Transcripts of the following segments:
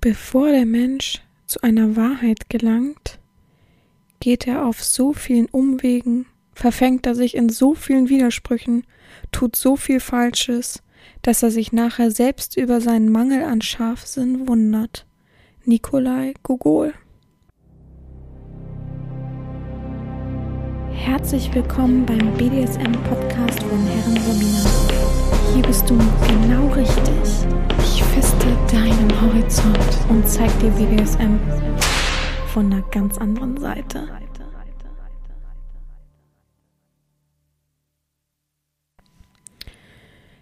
Bevor der Mensch zu einer Wahrheit gelangt, geht er auf so vielen Umwegen, verfängt er sich in so vielen Widersprüchen, tut so viel Falsches, dass er sich nachher selbst über seinen Mangel an Scharfsinn wundert. Nikolai Gogol Herzlich willkommen beim BDSM-Podcast von Herren Romina. Hier bist du genau richtig. Ich feste deinen Horizont und zeig dir BDSM von einer ganz anderen Seite.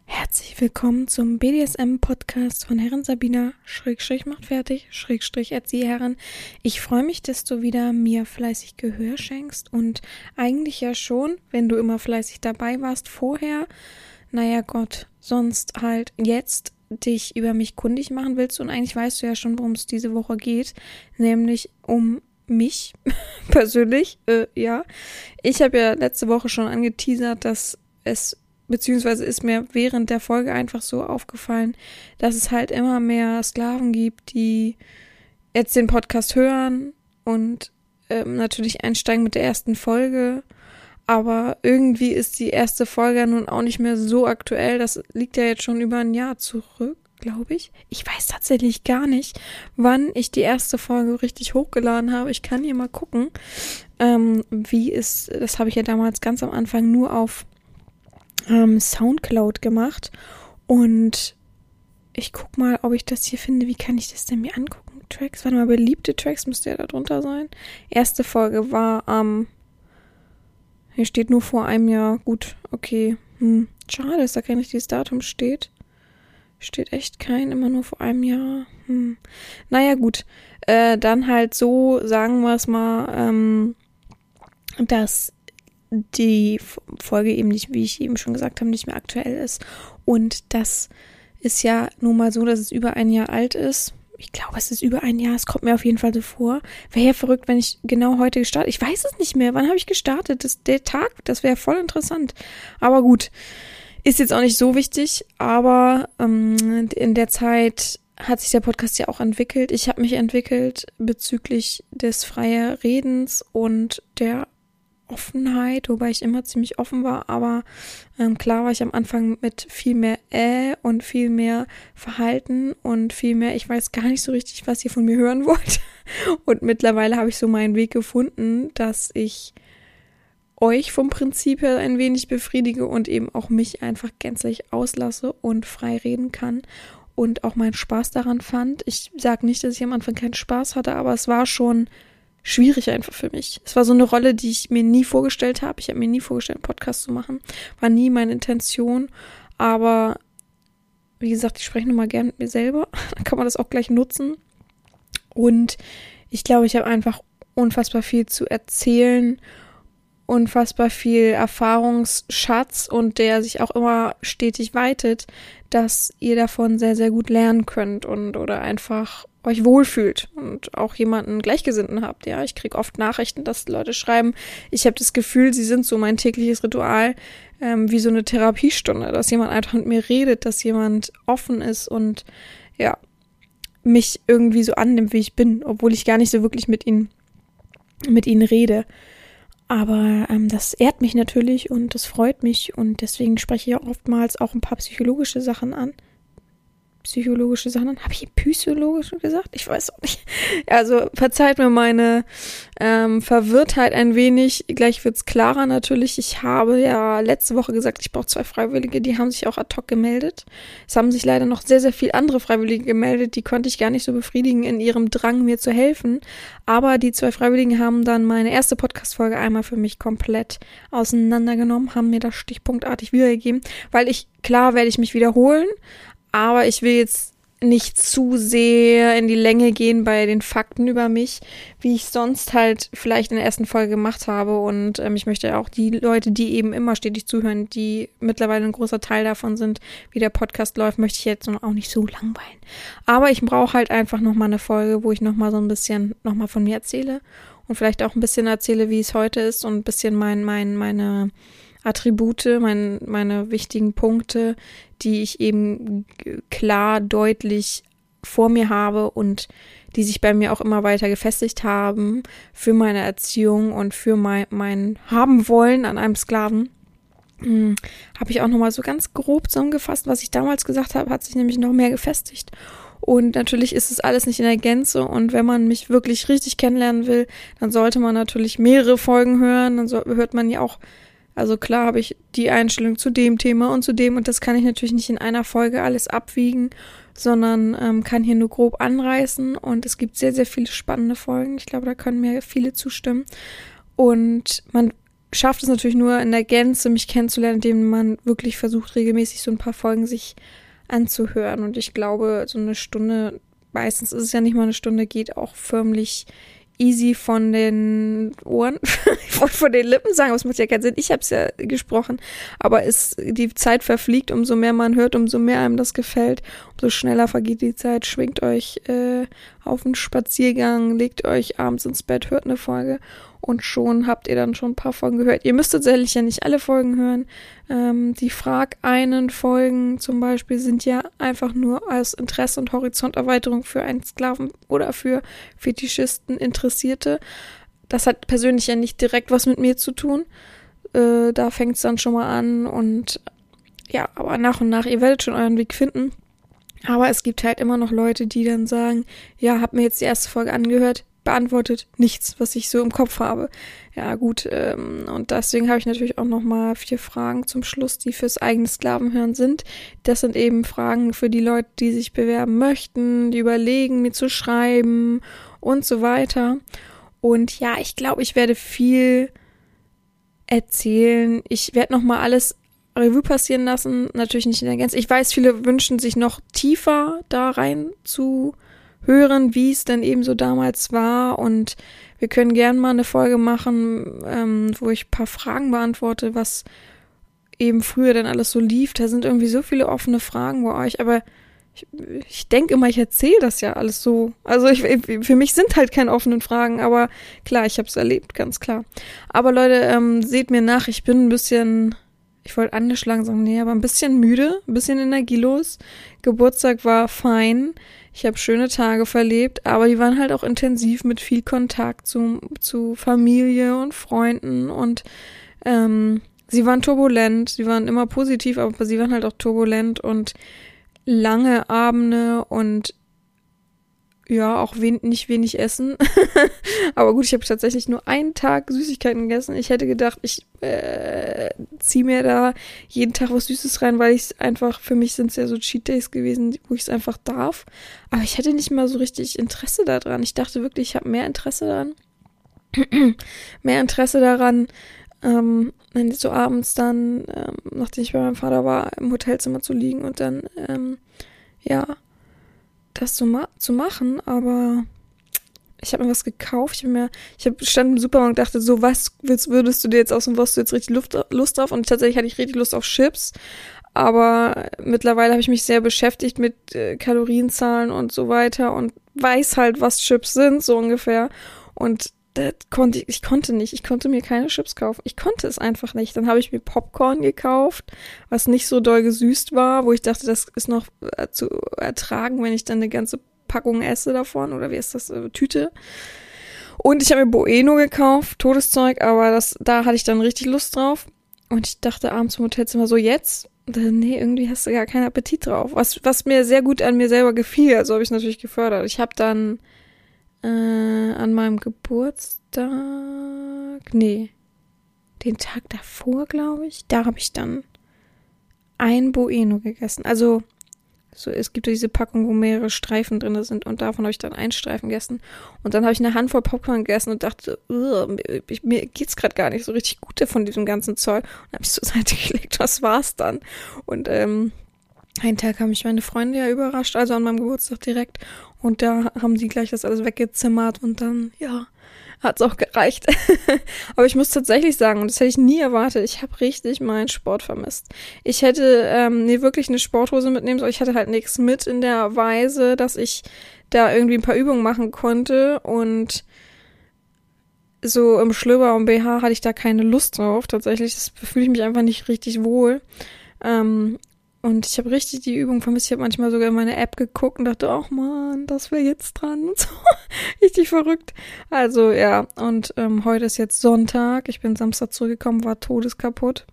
Herzlich willkommen zum BDSM-Podcast von Herren Sabina, Schrägstrich macht fertig, Schrägstrich Erzieherin. Ich freue mich, dass du wieder mir fleißig Gehör schenkst und eigentlich ja schon, wenn du immer fleißig dabei warst vorher, naja Gott, sonst halt jetzt dich über mich kundig machen willst und eigentlich weißt du ja schon, worum es diese Woche geht, nämlich um mich persönlich, äh, ja. Ich habe ja letzte Woche schon angeteasert, dass es beziehungsweise ist mir während der Folge einfach so aufgefallen, dass es halt immer mehr Sklaven gibt, die jetzt den Podcast hören und ähm, natürlich einsteigen mit der ersten Folge. Aber irgendwie ist die erste Folge nun auch nicht mehr so aktuell. Das liegt ja jetzt schon über ein Jahr zurück, glaube ich. Ich weiß tatsächlich gar nicht, wann ich die erste Folge richtig hochgeladen habe. Ich kann hier mal gucken, ähm, wie ist, das habe ich ja damals ganz am Anfang nur auf ähm, Soundcloud gemacht und ich guck mal, ob ich das hier finde. Wie kann ich das denn mir angucken? Tracks, warte mal, beliebte Tracks müsste ja da drunter sein. Erste Folge war am, ähm, hier steht nur vor einem Jahr. Gut, okay. Hm. Schade, dass da kein richtiges Datum steht. Steht echt kein, immer nur vor einem Jahr. Hm. Naja, gut. Äh, dann halt so, sagen wir es mal, ähm, dass die Folge eben nicht, wie ich eben schon gesagt habe, nicht mehr aktuell ist. Und das ist ja nun mal so, dass es über ein Jahr alt ist. Ich glaube, es ist über ein Jahr. Es kommt mir auf jeden Fall so vor. Wäre ja verrückt, wenn ich genau heute gestartet. Ich weiß es nicht mehr. Wann habe ich gestartet? Das, der Tag, das wäre voll interessant. Aber gut, ist jetzt auch nicht so wichtig. Aber ähm, in der Zeit hat sich der Podcast ja auch entwickelt. Ich habe mich entwickelt bezüglich des freien Redens und der Offenheit, wobei ich immer ziemlich offen war, aber ähm, klar war ich am Anfang mit viel mehr äh und viel mehr Verhalten und viel mehr, ich weiß gar nicht so richtig, was ihr von mir hören wollt. Und mittlerweile habe ich so meinen Weg gefunden, dass ich euch vom Prinzip her ein wenig befriedige und eben auch mich einfach gänzlich auslasse und frei reden kann und auch meinen Spaß daran fand. Ich sage nicht, dass ich am Anfang keinen Spaß hatte, aber es war schon schwierig einfach für mich. Es war so eine Rolle, die ich mir nie vorgestellt habe. Ich habe mir nie vorgestellt, einen Podcast zu machen. War nie meine Intention. Aber wie gesagt, ich spreche nur mal gern mit mir selber. Dann kann man das auch gleich nutzen. Und ich glaube, ich habe einfach unfassbar viel zu erzählen, unfassbar viel Erfahrungsschatz und der sich auch immer stetig weitet, dass ihr davon sehr, sehr gut lernen könnt und oder einfach euch wohlfühlt und auch jemanden Gleichgesinnten habt. Ja, ich kriege oft Nachrichten, dass Leute schreiben, ich habe das Gefühl, sie sind so mein tägliches Ritual, ähm, wie so eine Therapiestunde, dass jemand einfach mit mir redet, dass jemand offen ist und ja, mich irgendwie so annimmt, wie ich bin, obwohl ich gar nicht so wirklich mit ihnen, mit ihnen rede. Aber ähm, das ehrt mich natürlich und das freut mich und deswegen spreche ich auch oftmals auch ein paar psychologische Sachen an psychologische Sachen. Habe ich psychologisch gesagt? Ich weiß auch nicht. Also verzeiht mir meine ähm, Verwirrtheit ein wenig. Gleich wird's klarer natürlich. Ich habe ja letzte Woche gesagt, ich brauche zwei Freiwillige. Die haben sich auch ad hoc gemeldet. Es haben sich leider noch sehr, sehr viele andere Freiwillige gemeldet. Die konnte ich gar nicht so befriedigen in ihrem Drang, mir zu helfen. Aber die zwei Freiwilligen haben dann meine erste Podcast-Folge einmal für mich komplett auseinandergenommen, haben mir das stichpunktartig wiedergegeben, weil ich, klar werde ich mich wiederholen, aber ich will jetzt nicht zu sehr in die Länge gehen bei den Fakten über mich, wie ich sonst halt vielleicht in der ersten Folge gemacht habe. Und ähm, ich möchte auch die Leute, die eben immer stetig zuhören, die mittlerweile ein großer Teil davon sind, wie der Podcast läuft, möchte ich jetzt auch nicht so langweilen. Aber ich brauche halt einfach nochmal eine Folge, wo ich nochmal so ein bisschen nochmal von mir erzähle und vielleicht auch ein bisschen erzähle, wie es heute ist und ein bisschen mein, mein, meine Attribute, mein, meine wichtigen Punkte, die ich eben klar, deutlich vor mir habe und die sich bei mir auch immer weiter gefestigt haben für meine Erziehung und für mein, mein Haben wollen an einem Sklaven. Hm, habe ich auch nochmal so ganz grob zusammengefasst, was ich damals gesagt habe, hat sich nämlich noch mehr gefestigt. Und natürlich ist es alles nicht in der Gänze. Und wenn man mich wirklich richtig kennenlernen will, dann sollte man natürlich mehrere Folgen hören. Dann so, hört man ja auch, also klar habe ich die Einstellung zu dem Thema und zu dem. Und das kann ich natürlich nicht in einer Folge alles abwiegen, sondern ähm, kann hier nur grob anreißen. Und es gibt sehr, sehr viele spannende Folgen. Ich glaube, da können mir viele zustimmen. Und man schafft es natürlich nur in der Gänze, mich kennenzulernen, indem man wirklich versucht, regelmäßig so ein paar Folgen sich anzuhören. Und ich glaube, so eine Stunde, meistens ist es ja nicht mal eine Stunde, geht auch förmlich easy von den Ohren, von den Lippen sagen, aber es macht ja keinen Sinn. Ich habe es ja gesprochen, aber es die Zeit verfliegt, umso mehr man hört, umso mehr einem das gefällt, umso schneller vergeht die Zeit. Schwingt euch äh, auf einen Spaziergang, legt euch abends ins Bett, hört eine Folge und schon habt ihr dann schon ein paar Folgen gehört. Ihr müsst tatsächlich ja nicht alle Folgen hören. Ähm, die Frag einen Folgen zum Beispiel sind ja einfach nur als Interesse und Horizonterweiterung für einen Sklaven oder für Fetischisten Interessierte. Das hat persönlich ja nicht direkt was mit mir zu tun. Äh, da fängt es dann schon mal an und ja, aber nach und nach, ihr werdet schon euren Weg finden. Aber es gibt halt immer noch Leute, die dann sagen, ja, hab mir jetzt die erste Folge angehört, beantwortet nichts, was ich so im Kopf habe. Ja, gut, ähm, und deswegen habe ich natürlich auch nochmal vier Fragen zum Schluss, die fürs eigene Sklavenhören sind. Das sind eben Fragen für die Leute, die sich bewerben möchten, die überlegen, mir zu schreiben und so weiter. Und ja, ich glaube, ich werde viel erzählen. Ich werde nochmal alles Revue passieren lassen. Natürlich nicht in der Gänze. Ich weiß, viele wünschen sich noch tiefer da rein zu hören, wie es denn eben so damals war. Und wir können gern mal eine Folge machen, ähm, wo ich ein paar Fragen beantworte, was eben früher denn alles so lief. Da sind irgendwie so viele offene Fragen bei euch, aber ich, ich denke immer, ich erzähle das ja alles so. Also ich, für mich sind halt keine offenen Fragen, aber klar, ich habe es erlebt, ganz klar. Aber Leute, ähm, seht mir nach, ich bin ein bisschen, ich wollte angeschlagen sagen, nee, aber ein bisschen müde, ein bisschen energielos. Geburtstag war fein. Ich habe schöne Tage verlebt, aber die waren halt auch intensiv mit viel Kontakt zu, zu Familie und Freunden und ähm, sie waren turbulent, sie waren immer positiv, aber sie waren halt auch turbulent und lange Abende und ja, auch wen nicht wenig essen. Aber gut, ich habe tatsächlich nur einen Tag Süßigkeiten gegessen. Ich hätte gedacht, ich äh, ziehe mir da jeden Tag was Süßes rein, weil ich es einfach, für mich sind es ja so Cheat Days gewesen, wo ich es einfach darf. Aber ich hätte nicht mal so richtig Interesse daran. Ich dachte wirklich, ich habe mehr Interesse daran. mehr Interesse daran, ähm, so abends dann, ähm, nachdem ich bei meinem Vater war, im Hotelzimmer zu liegen und dann, ähm, ja, das zu, ma zu machen, aber ich habe mir was gekauft. Ich habe mir, ich hab, stand im Supermarkt und dachte, so was willst, würdest du dir jetzt aus dem was du jetzt richtig Luft, Lust drauf? Und tatsächlich hatte ich richtig Lust auf Chips. Aber mittlerweile habe ich mich sehr beschäftigt mit äh, Kalorienzahlen und so weiter und weiß halt, was Chips sind, so ungefähr. Und konnte ich, ich konnte nicht, ich konnte mir keine Chips kaufen. Ich konnte es einfach nicht. Dann habe ich mir Popcorn gekauft, was nicht so doll gesüßt war, wo ich dachte, das ist noch äh, zu ertragen, wenn ich dann eine ganze Packung esse davon oder wie ist das äh, Tüte. Und ich habe mir Bueno gekauft, Todeszeug, aber das da hatte ich dann richtig Lust drauf und ich dachte abends im Hotelzimmer so jetzt nee, irgendwie hast du gar keinen Appetit drauf. Was, was mir sehr gut an mir selber gefiel, also habe ich natürlich gefördert. Ich habe dann äh, an meinem Geburtstag, nee, den Tag davor, glaube ich, da habe ich dann ein Bueno gegessen. Also, so, es gibt diese Packung, wo mehrere Streifen drin sind und davon habe ich dann einen Streifen gegessen. Und dann habe ich eine Handvoll Popcorn gegessen und dachte, mir, mir geht's gerade gar nicht so richtig gut von diesem ganzen Zeug. Und habe ich zur Seite gelegt, was war's dann? Und ähm, einen Tag haben mich meine Freunde ja überrascht, also an meinem Geburtstag direkt. Und da haben sie gleich das alles weggezimmert und dann, ja, hat's auch gereicht. Aber ich muss tatsächlich sagen, und das hätte ich nie erwartet, ich habe richtig meinen Sport vermisst. Ich hätte ähm, nee, wirklich eine Sporthose mitnehmen sollen. Ich hatte halt nichts mit in der Weise, dass ich da irgendwie ein paar Übungen machen konnte und so im Schlüpper und BH hatte ich da keine Lust drauf. Tatsächlich, das fühle ich mich einfach nicht richtig wohl. Ähm, Und ich habe richtig die Übung vermisst. Ich habe manchmal sogar in meine App geguckt und dachte, ach man, das wäre jetzt dran so. richtig verrückt. Also ja, und ähm, heute ist jetzt Sonntag. Ich bin Samstag zurückgekommen, war todeskaputt.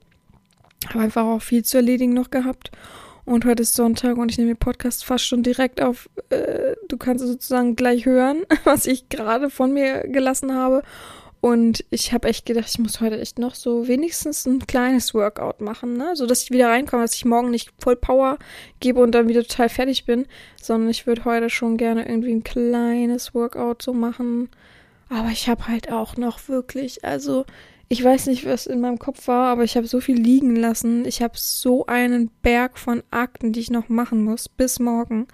Habe einfach auch viel zu erledigen noch gehabt. Und heute ist Sonntag und ich nehme den Podcast fast schon direkt auf. Äh, du kannst sozusagen gleich hören, was ich gerade von mir gelassen habe. Und ich habe echt gedacht, ich muss heute echt noch so wenigstens ein kleines Workout machen, ne? So dass ich wieder reinkomme, dass ich morgen nicht voll Power gebe und dann wieder total fertig bin, sondern ich würde heute schon gerne irgendwie ein kleines Workout so machen. Aber ich habe halt auch noch wirklich, also ich weiß nicht, was in meinem Kopf war, aber ich habe so viel liegen lassen. Ich habe so einen Berg von Akten, die ich noch machen muss, bis morgen.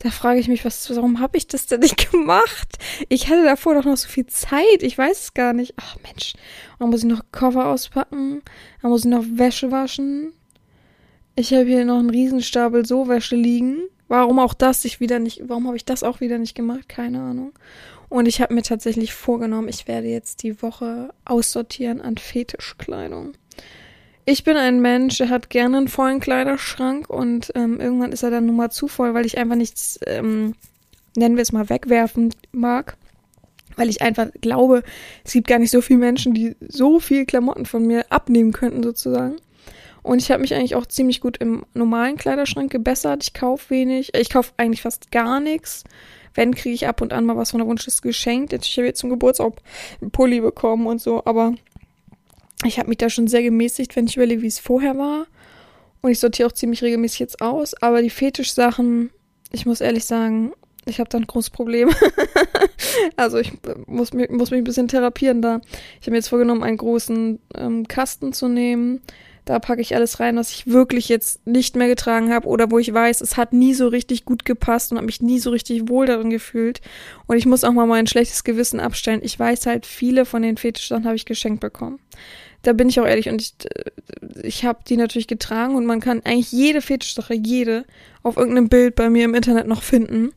Da frage ich mich, was, warum habe ich das denn nicht gemacht? Ich hatte davor doch noch so viel Zeit. Ich weiß es gar nicht. Ach Mensch. Dann muss ich noch Cover auspacken. Dann muss ich noch Wäsche waschen. Ich habe hier noch einen Riesenstapel so Wäsche liegen. Warum auch das ich wieder nicht, warum habe ich das auch wieder nicht gemacht? Keine Ahnung. Und ich habe mir tatsächlich vorgenommen, ich werde jetzt die Woche aussortieren an Fetischkleidung. Ich bin ein Mensch, der hat gerne einen vollen Kleiderschrank und ähm, irgendwann ist er dann nun mal zu voll, weil ich einfach nichts, ähm, nennen wir es mal, wegwerfen mag. Weil ich einfach glaube, es gibt gar nicht so viele Menschen, die so viel Klamotten von mir abnehmen könnten, sozusagen. Und ich habe mich eigentlich auch ziemlich gut im normalen Kleiderschrank gebessert. Ich kaufe wenig. Ich kaufe eigentlich fast gar nichts. Wenn, kriege ich ab und an mal was von der Wunschliste geschenkt. Ich habe jetzt zum Geburtstag einen Pulli bekommen und so. Aber ich habe mich da schon sehr gemäßigt, wenn ich überlege, wie es vorher war. Und ich sortiere auch ziemlich regelmäßig jetzt aus. Aber die Fetischsachen, ich muss ehrlich sagen, ich habe da ein großes Problem. also ich muss, mich, muss mich ein bisschen therapieren da. Ich habe mir jetzt vorgenommen, einen großen ähm, Kasten zu nehmen da packe ich alles rein, was ich wirklich jetzt nicht mehr getragen habe oder wo ich weiß, es hat nie so richtig gut gepasst und habe mich nie so richtig wohl darin gefühlt. Und ich muss auch mal mein schlechtes Gewissen abstellen. Ich weiß halt, viele von den Fetischsachen habe ich geschenkt bekommen. Da bin ich auch ehrlich und ich, ich habe die natürlich getragen und man kann eigentlich jede Fetischsache, jede, auf irgendeinem Bild bei mir im Internet noch finden.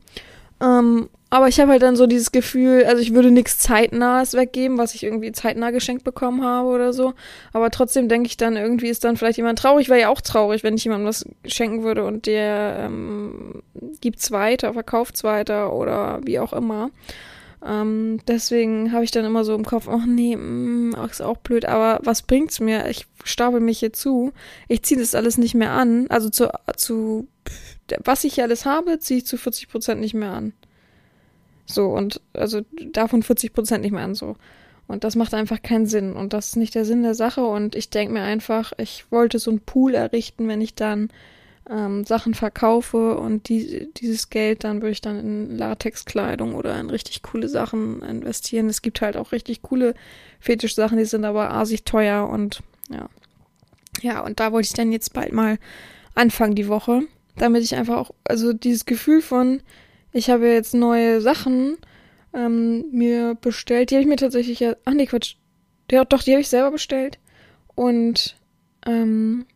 Ähm, aber ich habe halt dann so dieses Gefühl, also ich würde nichts zeitnahes weggeben, was ich irgendwie zeitnah geschenkt bekommen habe oder so. Aber trotzdem denke ich dann, irgendwie ist dann vielleicht jemand traurig. Wäre ja auch traurig, wenn ich jemandem was schenken würde und der ähm, gibt's weiter, verkauft's weiter oder wie auch immer. Ähm, deswegen habe ich dann immer so im Kopf, ach nee, mm, ist auch blöd, aber was bringt's mir? Ich stapel mich hier zu. Ich ziehe das alles nicht mehr an. Also zu, zu was ich hier alles habe, ziehe ich zu 40 Prozent nicht mehr an. So, und also davon 40 Prozent nicht mehr an so. Und das macht einfach keinen Sinn. Und das ist nicht der Sinn der Sache. Und ich denke mir einfach, ich wollte so einen Pool errichten, wenn ich dann ähm, Sachen verkaufe und die, dieses Geld dann würde ich dann in Latexkleidung oder in richtig coole Sachen investieren. Es gibt halt auch richtig coole Fetischsachen, die sind aber asig teuer und ja. Ja, und da wollte ich dann jetzt bald mal anfangen die Woche, damit ich einfach auch, also dieses Gefühl von, ich habe jetzt neue Sachen ähm, mir bestellt. Die habe ich mir tatsächlich. Ach nee, Quatsch. Ja, doch, die habe ich selber bestellt. Und ähm,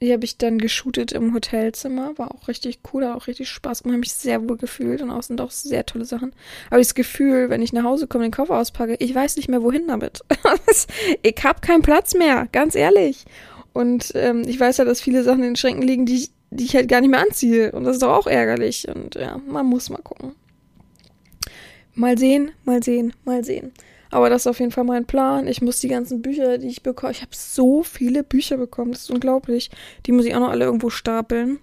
die habe ich dann geshootet im Hotelzimmer. War auch richtig cool, hat auch richtig Spaß gemacht. Habe mich sehr wohl gefühlt und auch sind auch sehr tolle Sachen. Aber das Gefühl, wenn ich nach Hause komme, den Koffer auspacke, ich weiß nicht mehr, wohin damit. ich habe keinen Platz mehr, ganz ehrlich. Und ähm, ich weiß ja, dass viele Sachen in den Schränken liegen, die die ich halt gar nicht mehr anziehe. Und das ist doch auch ärgerlich. Und ja, man muss mal gucken. Mal sehen, mal sehen, mal sehen. Aber das ist auf jeden Fall mein Plan. Ich muss die ganzen Bücher, die ich bekomme, ich habe so viele Bücher bekommen, das ist unglaublich. Die muss ich auch noch alle irgendwo stapeln.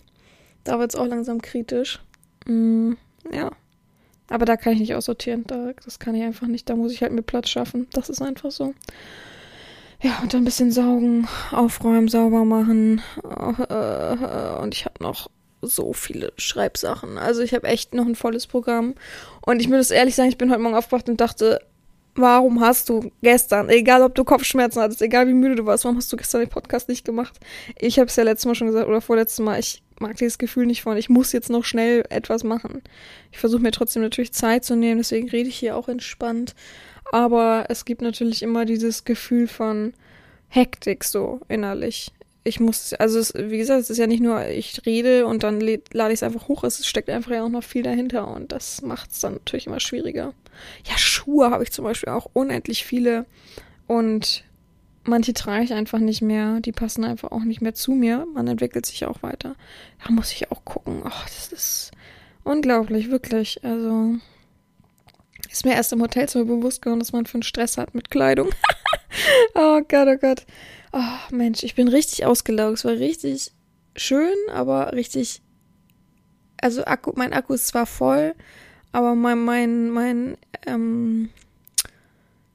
Da wird es auch langsam kritisch. Mm, ja. Aber da kann ich nicht aussortieren. Da, das kann ich einfach nicht. Da muss ich halt mir Platz schaffen. Das ist einfach so. Ja, und dann ein bisschen saugen, aufräumen, sauber machen. Und ich habe noch so viele Schreibsachen. Also ich habe echt noch ein volles Programm. Und ich muss ehrlich sagen, ich bin heute Morgen aufgewacht und dachte, warum hast du gestern, egal ob du Kopfschmerzen hattest, egal wie müde du warst, warum hast du gestern den Podcast nicht gemacht? Ich habe es ja letztes Mal schon gesagt oder vorletztes Mal, ich mag dieses Gefühl nicht von, ich muss jetzt noch schnell etwas machen. Ich versuche mir trotzdem natürlich Zeit zu nehmen, deswegen rede ich hier auch entspannt. Aber es gibt natürlich immer dieses Gefühl von Hektik so innerlich. Ich muss, also es, wie gesagt, es ist ja nicht nur, ich rede und dann lade ich es einfach hoch, es steckt einfach ja auch noch viel dahinter und das macht es dann natürlich immer schwieriger. Ja, Schuhe habe ich zum Beispiel auch unendlich viele und manche trage ich einfach nicht mehr. Die passen einfach auch nicht mehr zu mir. Man entwickelt sich auch weiter. Da muss ich auch gucken. Oh, das ist unglaublich, wirklich. Also ist mir erst im Hotelzimmer bewusst geworden, dass man für einen Stress hat mit Kleidung. oh Gott, oh Gott. Oh Mensch, ich bin richtig ausgelaugt. Es war richtig schön, aber richtig. Also Akku, mein Akku ist zwar voll, aber mein, mein, mein, ähm,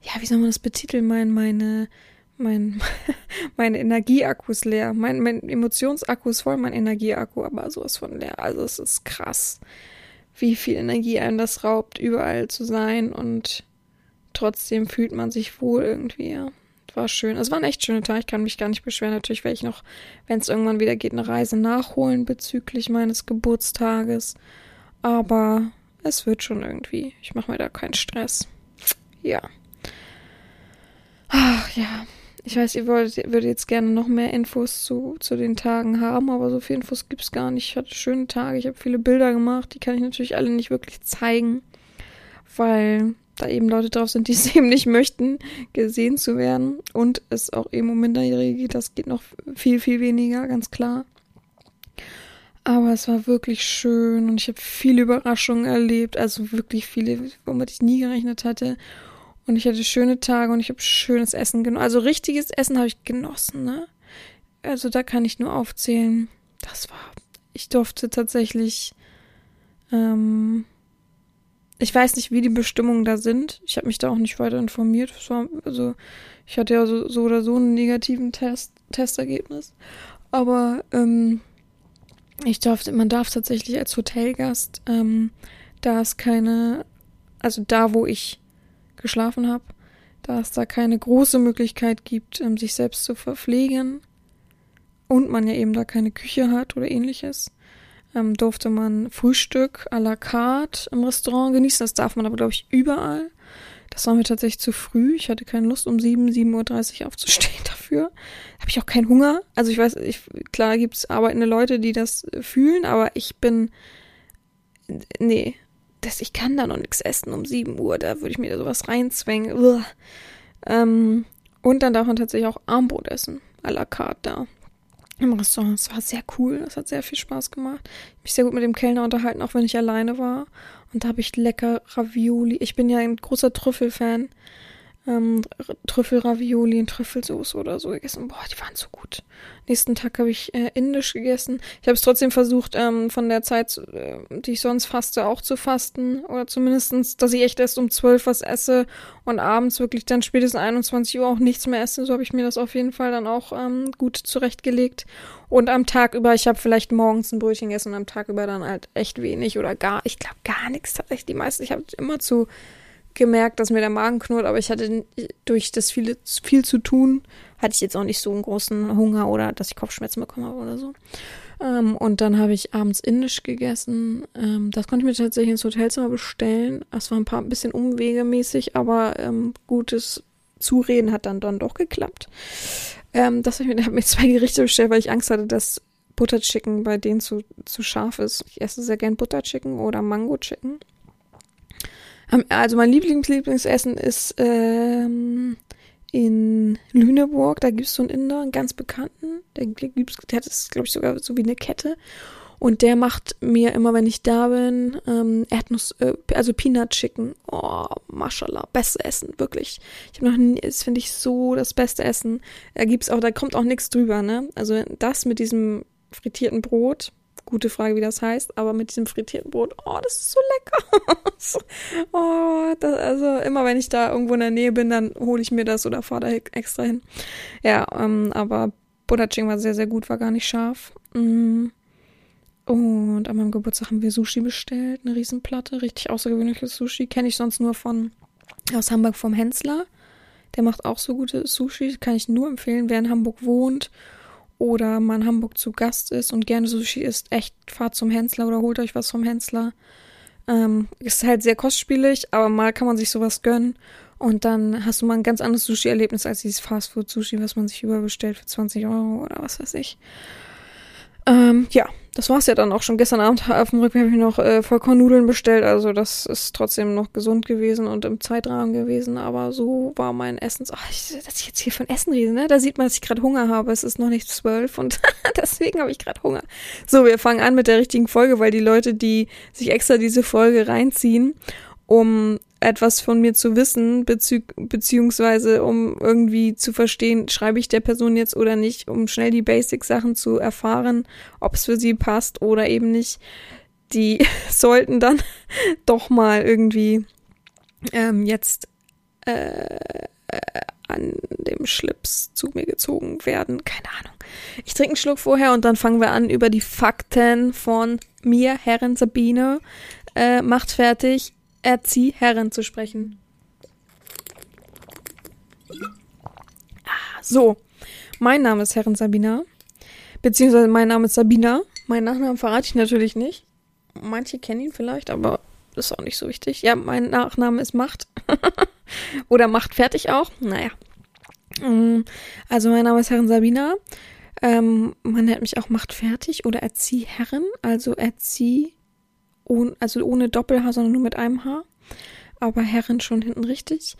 ja, wie soll man das betiteln? Mein, meine, mein, mein Energieakku ist leer. Mein, mein Emotionsakku ist voll, mein Energieakku aber sowas von leer. Also es ist krass, wie viel Energie einem das raubt, überall zu sein und trotzdem fühlt man sich wohl irgendwie, ja. War schön. Es war ein echt schöner Tag. Ich kann mich gar nicht beschweren. Natürlich werde ich noch, wenn es irgendwann wieder geht, eine Reise nachholen bezüglich meines Geburtstages. Aber es wird schon irgendwie. Ich mache mir da keinen Stress. Ja. Ach ja. Ich weiß, ihr wollt, würdet jetzt gerne noch mehr Infos zu, zu den Tagen haben, aber so viele Infos gibt es gar nicht. Ich hatte schöne Tage, ich habe viele Bilder gemacht, die kann ich natürlich alle nicht wirklich zeigen, weil da eben Leute drauf sind, die es eben nicht möchten, gesehen zu werden. Und es auch eben um Minderjährige geht, das geht noch viel, viel weniger, ganz klar. Aber es war wirklich schön und ich habe viele Überraschungen erlebt, also wirklich viele, womit ich nie gerechnet hatte. Und ich hatte schöne Tage und ich habe schönes Essen genossen. Also richtiges Essen habe ich genossen, ne? Also da kann ich nur aufzählen. Das war. Ich durfte tatsächlich. Ähm, ich weiß nicht, wie die Bestimmungen da sind. Ich habe mich da auch nicht weiter informiert. Also ich hatte ja so, so, oder so einen negativen Test, Testergebnis. Aber ähm, ich darf, man darf tatsächlich als Hotelgast, ähm, da es keine, also da, wo ich geschlafen habe, da es da keine große Möglichkeit gibt, ähm, sich selbst zu verpflegen und man ja eben da keine Küche hat oder ähnliches, ähm, durfte man Frühstück à la carte im Restaurant genießen. Das darf man aber, glaube ich, überall. Das war mir tatsächlich zu früh. Ich hatte keine Lust, um 7, 7.30 Uhr aufzustehen dafür. Habe ich auch keinen Hunger. Also ich weiß, ich, klar gibt es arbeitende Leute, die das fühlen, aber ich bin. Nee, das, ich kann da noch nichts essen um 7 Uhr, da würde ich mir sowas reinzwängen. Ähm, und dann darf man tatsächlich auch Armbrot essen, à la carte da im Restaurant. Es war sehr cool, es hat sehr viel Spaß gemacht. Ich habe mich sehr gut mit dem Kellner unterhalten, auch wenn ich alleine war. Und da habe ich lecker Ravioli. Ich bin ja ein großer Trüffelfan ähm, Trüffelravioli und Trüffelsauce oder so gegessen. Boah, die waren so gut. Nächsten Tag habe ich äh, indisch gegessen. Ich habe es trotzdem versucht, ähm, von der Zeit, äh, die ich sonst faste, auch zu fasten. Oder zumindestens, dass ich echt erst um 12 was esse und abends wirklich dann spätestens 21 Uhr auch nichts mehr esse. So habe ich mir das auf jeden Fall dann auch ähm, gut zurechtgelegt. Und am Tag über, ich habe vielleicht morgens ein Brötchen gegessen und am Tag über dann halt echt wenig oder gar, ich glaube gar nichts tatsächlich. Die meisten, ich habe immer zu gemerkt, dass mir der Magen knurrt, aber ich hatte durch das viele, viel zu tun, hatte ich jetzt auch nicht so einen großen Hunger oder dass ich Kopfschmerzen bekommen habe oder so. Ähm, und dann habe ich abends indisch gegessen. Ähm, das konnte ich mir tatsächlich ins Hotelzimmer bestellen. Es war ein paar ein bisschen umwegemäßig, aber ähm, gutes Zureden hat dann, dann doch geklappt. Ähm, das habe ich mir, hab mir zwei Gerichte bestellt, weil ich Angst hatte, dass Butterchicken bei denen zu, zu scharf ist. Ich esse sehr gern Butterchicken oder Mango Chicken. Also mein Lieblings-Lieblingsessen ist ähm, in Lüneburg. Da gibt es so einen Inder, einen ganz bekannten. Der, gibt's, der hat es, glaube ich, sogar so wie eine Kette. Und der macht mir immer, wenn ich da bin, ähm, Erdnuss, äh, also Peanut Chicken. Oh, mashallah, beste Essen, wirklich. Ich habe noch nie, das finde ich so das beste Essen. Da gibt's auch, da kommt auch nichts drüber, ne? Also das mit diesem frittierten Brot, Gute Frage, wie das heißt, aber mit diesem frittierten Brot, oh, das ist so lecker. oh, das, also immer wenn ich da irgendwo in der Nähe bin, dann hole ich mir das oder fahre da extra hin. Ja, ähm, aber Butterching war sehr, sehr gut, war gar nicht scharf. Mm. Und an meinem Geburtstag haben wir Sushi bestellt, eine Riesenplatte, richtig außergewöhnliches Sushi. Kenne ich sonst nur von aus Hamburg vom Hensler. Der macht auch so gute Sushi, kann ich nur empfehlen, wer in Hamburg wohnt oder man in Hamburg zu Gast ist und gerne Sushi isst, echt fahrt zum Hensler oder holt euch was vom Hensler. Ähm, ist halt sehr kostspielig, aber mal kann man sich sowas gönnen. Und dann hast du mal ein ganz anderes Sushi-Erlebnis als dieses Fastfood-Sushi, was man sich überbestellt für 20 Euro oder was weiß ich. Ähm, ja, das war's ja dann auch schon. Gestern Abend auf dem Rückweg habe ich noch äh, Vollkornnudeln bestellt. Also das ist trotzdem noch gesund gewesen und im Zeitrahmen gewesen. Aber so war mein Essens... Ach, ich, dass ich jetzt hier von Essen rede, ne? Da sieht man, dass ich gerade Hunger habe. Es ist noch nicht zwölf und deswegen habe ich gerade Hunger. So, wir fangen an mit der richtigen Folge, weil die Leute, die sich extra diese Folge reinziehen, um etwas von mir zu wissen, bezieh beziehungsweise um irgendwie zu verstehen, schreibe ich der Person jetzt oder nicht, um schnell die Basic-Sachen zu erfahren, ob es für sie passt oder eben nicht. Die sollten dann doch mal irgendwie ähm, jetzt äh, äh, an dem Schlips zu mir gezogen werden. Keine Ahnung. Ich trinke einen Schluck vorher und dann fangen wir an über die Fakten von mir, Herren Sabine. Äh, macht fertig. Erzieherin zu sprechen. Ah, so, mein Name ist Herren Sabina, beziehungsweise mein Name ist Sabina. Mein Nachnamen verrate ich natürlich nicht. Manche kennen ihn vielleicht, aber ist auch nicht so wichtig. Ja, mein Nachname ist Macht. Oder Macht fertig auch. Naja. Mm, also mein Name ist Herren Sabina. Ähm, man nennt mich auch Macht fertig oder Erzieherin, also Erzieh ohne, also ohne Doppelhaar, sondern nur mit einem Haar. Aber Herrin schon hinten richtig.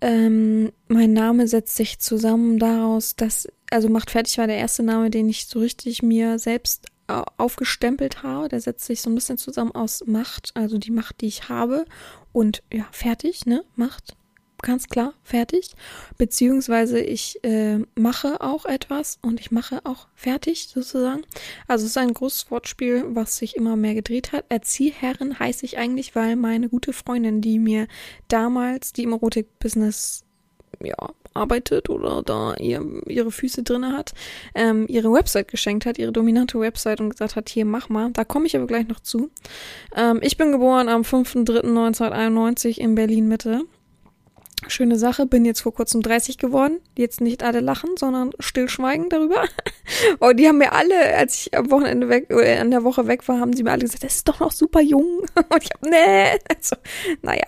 Ähm, mein Name setzt sich zusammen daraus, dass, also Macht fertig war der erste Name, den ich so richtig mir selbst aufgestempelt habe. Der setzt sich so ein bisschen zusammen aus Macht, also die Macht, die ich habe und ja, fertig, ne? Macht ganz klar fertig. Beziehungsweise ich äh, mache auch etwas und ich mache auch fertig sozusagen. Also es ist ein großes Wortspiel, was sich immer mehr gedreht hat. Erzieherin heiße ich eigentlich, weil meine gute Freundin, die mir damals, die im Erotik-Business ja, arbeitet oder da ihr, ihre Füße drinne hat, ähm, ihre Website geschenkt hat, ihre dominante Website und gesagt hat, hier, mach mal. Da komme ich aber gleich noch zu. Ähm, ich bin geboren am 5.3.1991 in Berlin-Mitte. Schöne Sache, bin jetzt vor kurzem 30 geworden. Jetzt nicht alle lachen, sondern stillschweigen darüber. oh, die haben mir alle, als ich am Wochenende weg, oder äh, an der Woche weg war, haben sie mir alle gesagt, das ist doch noch super jung. Und ich hab, nee. Also, naja.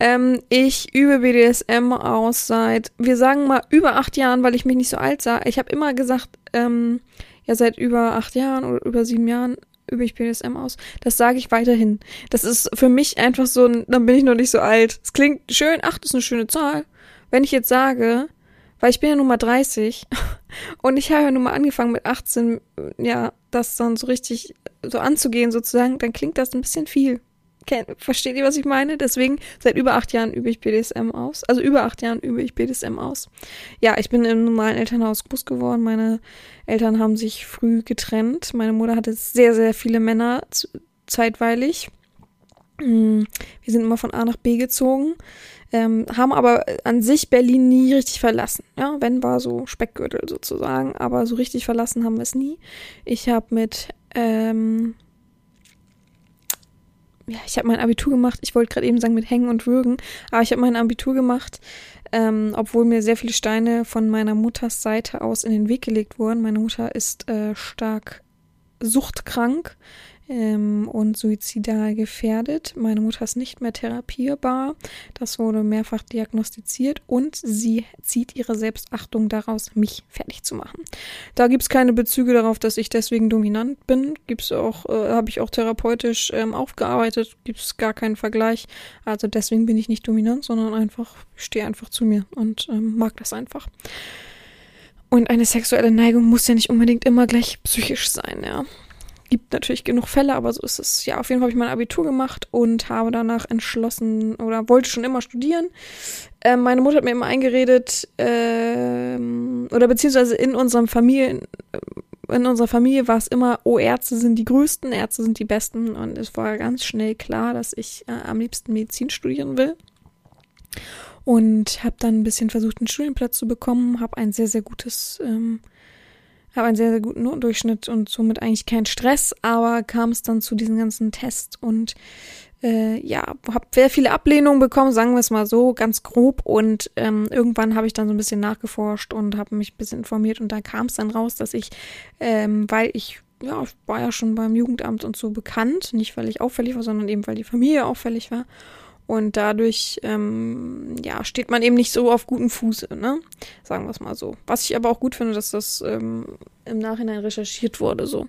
Ähm, ich übe BDSM aus seit, wir sagen mal, über acht Jahren, weil ich mich nicht so alt sah. Ich habe immer gesagt, ähm, ja, seit über acht Jahren oder über sieben Jahren übe ich BDSM aus. Das sage ich weiterhin. Das ist für mich einfach so ein, dann bin ich noch nicht so alt. Es klingt schön, ach, das ist eine schöne Zahl. Wenn ich jetzt sage, weil ich bin ja nun mal 30 und ich habe ja nun mal angefangen mit 18, ja, das dann so richtig so anzugehen sozusagen, dann klingt das ein bisschen viel. Versteht ihr, was ich meine? Deswegen, seit über acht Jahren übe ich BDSM aus. Also über acht Jahren übe ich BDSM aus. Ja, ich bin im normalen Elternhaus groß geworden. Meine Eltern haben sich früh getrennt. Meine Mutter hatte sehr, sehr viele Männer zeitweilig. Mm, wir sind immer von A nach B gezogen, ähm, haben aber an sich Berlin nie richtig verlassen. Ja, wenn war so Speckgürtel sozusagen, aber so richtig verlassen haben wir es nie. Ich habe mit ähm, ja, ich habe mein Abitur gemacht. Ich wollte gerade eben sagen mit Hängen und Würgen, aber ich habe mein Abitur gemacht, ähm, obwohl mir sehr viele Steine von meiner Mutters Seite aus in den Weg gelegt wurden. Meine Mutter ist äh, stark suchtkrank ähm, und suizidal gefährdet. Meine Mutter ist nicht mehr therapierbar. Das wurde mehrfach diagnostiziert und sie zieht ihre Selbstachtung daraus, mich fertig zu machen. Da gibt es keine Bezüge darauf, dass ich deswegen dominant bin. Gibt's auch, äh, habe ich auch therapeutisch ähm, aufgearbeitet, gibt es gar keinen Vergleich. Also deswegen bin ich nicht dominant, sondern einfach, stehe einfach zu mir und ähm, mag das einfach. Und eine sexuelle Neigung muss ja nicht unbedingt immer gleich psychisch sein, ja gibt natürlich genug Fälle, aber so ist es. Ja, auf jeden Fall habe ich mein Abitur gemacht und habe danach entschlossen oder wollte schon immer studieren. Ähm, meine Mutter hat mir immer eingeredet, ähm, oder beziehungsweise in unserem Familien, äh, in unserer Familie war es immer, oh, Ärzte sind die größten, Ärzte sind die besten. Und es war ganz schnell klar, dass ich äh, am liebsten Medizin studieren will. Und habe dann ein bisschen versucht, einen Studienplatz zu bekommen, habe ein sehr, sehr gutes ähm, habe einen sehr, sehr guten Notendurchschnitt und somit eigentlich keinen Stress, aber kam es dann zu diesen ganzen Tests und äh, ja, habe sehr viele Ablehnungen bekommen, sagen wir es mal so, ganz grob. Und ähm, irgendwann habe ich dann so ein bisschen nachgeforscht und habe mich ein bisschen informiert und da kam es dann raus, dass ich, ähm, weil ich ja, ich war ja schon beim Jugendamt und so bekannt, nicht weil ich auffällig war, sondern eben weil die Familie auffällig war. Und dadurch, ähm, ja, steht man eben nicht so auf guten Fuß, ne? Sagen wir es mal so. Was ich aber auch gut finde, dass das ähm, im Nachhinein recherchiert wurde, so.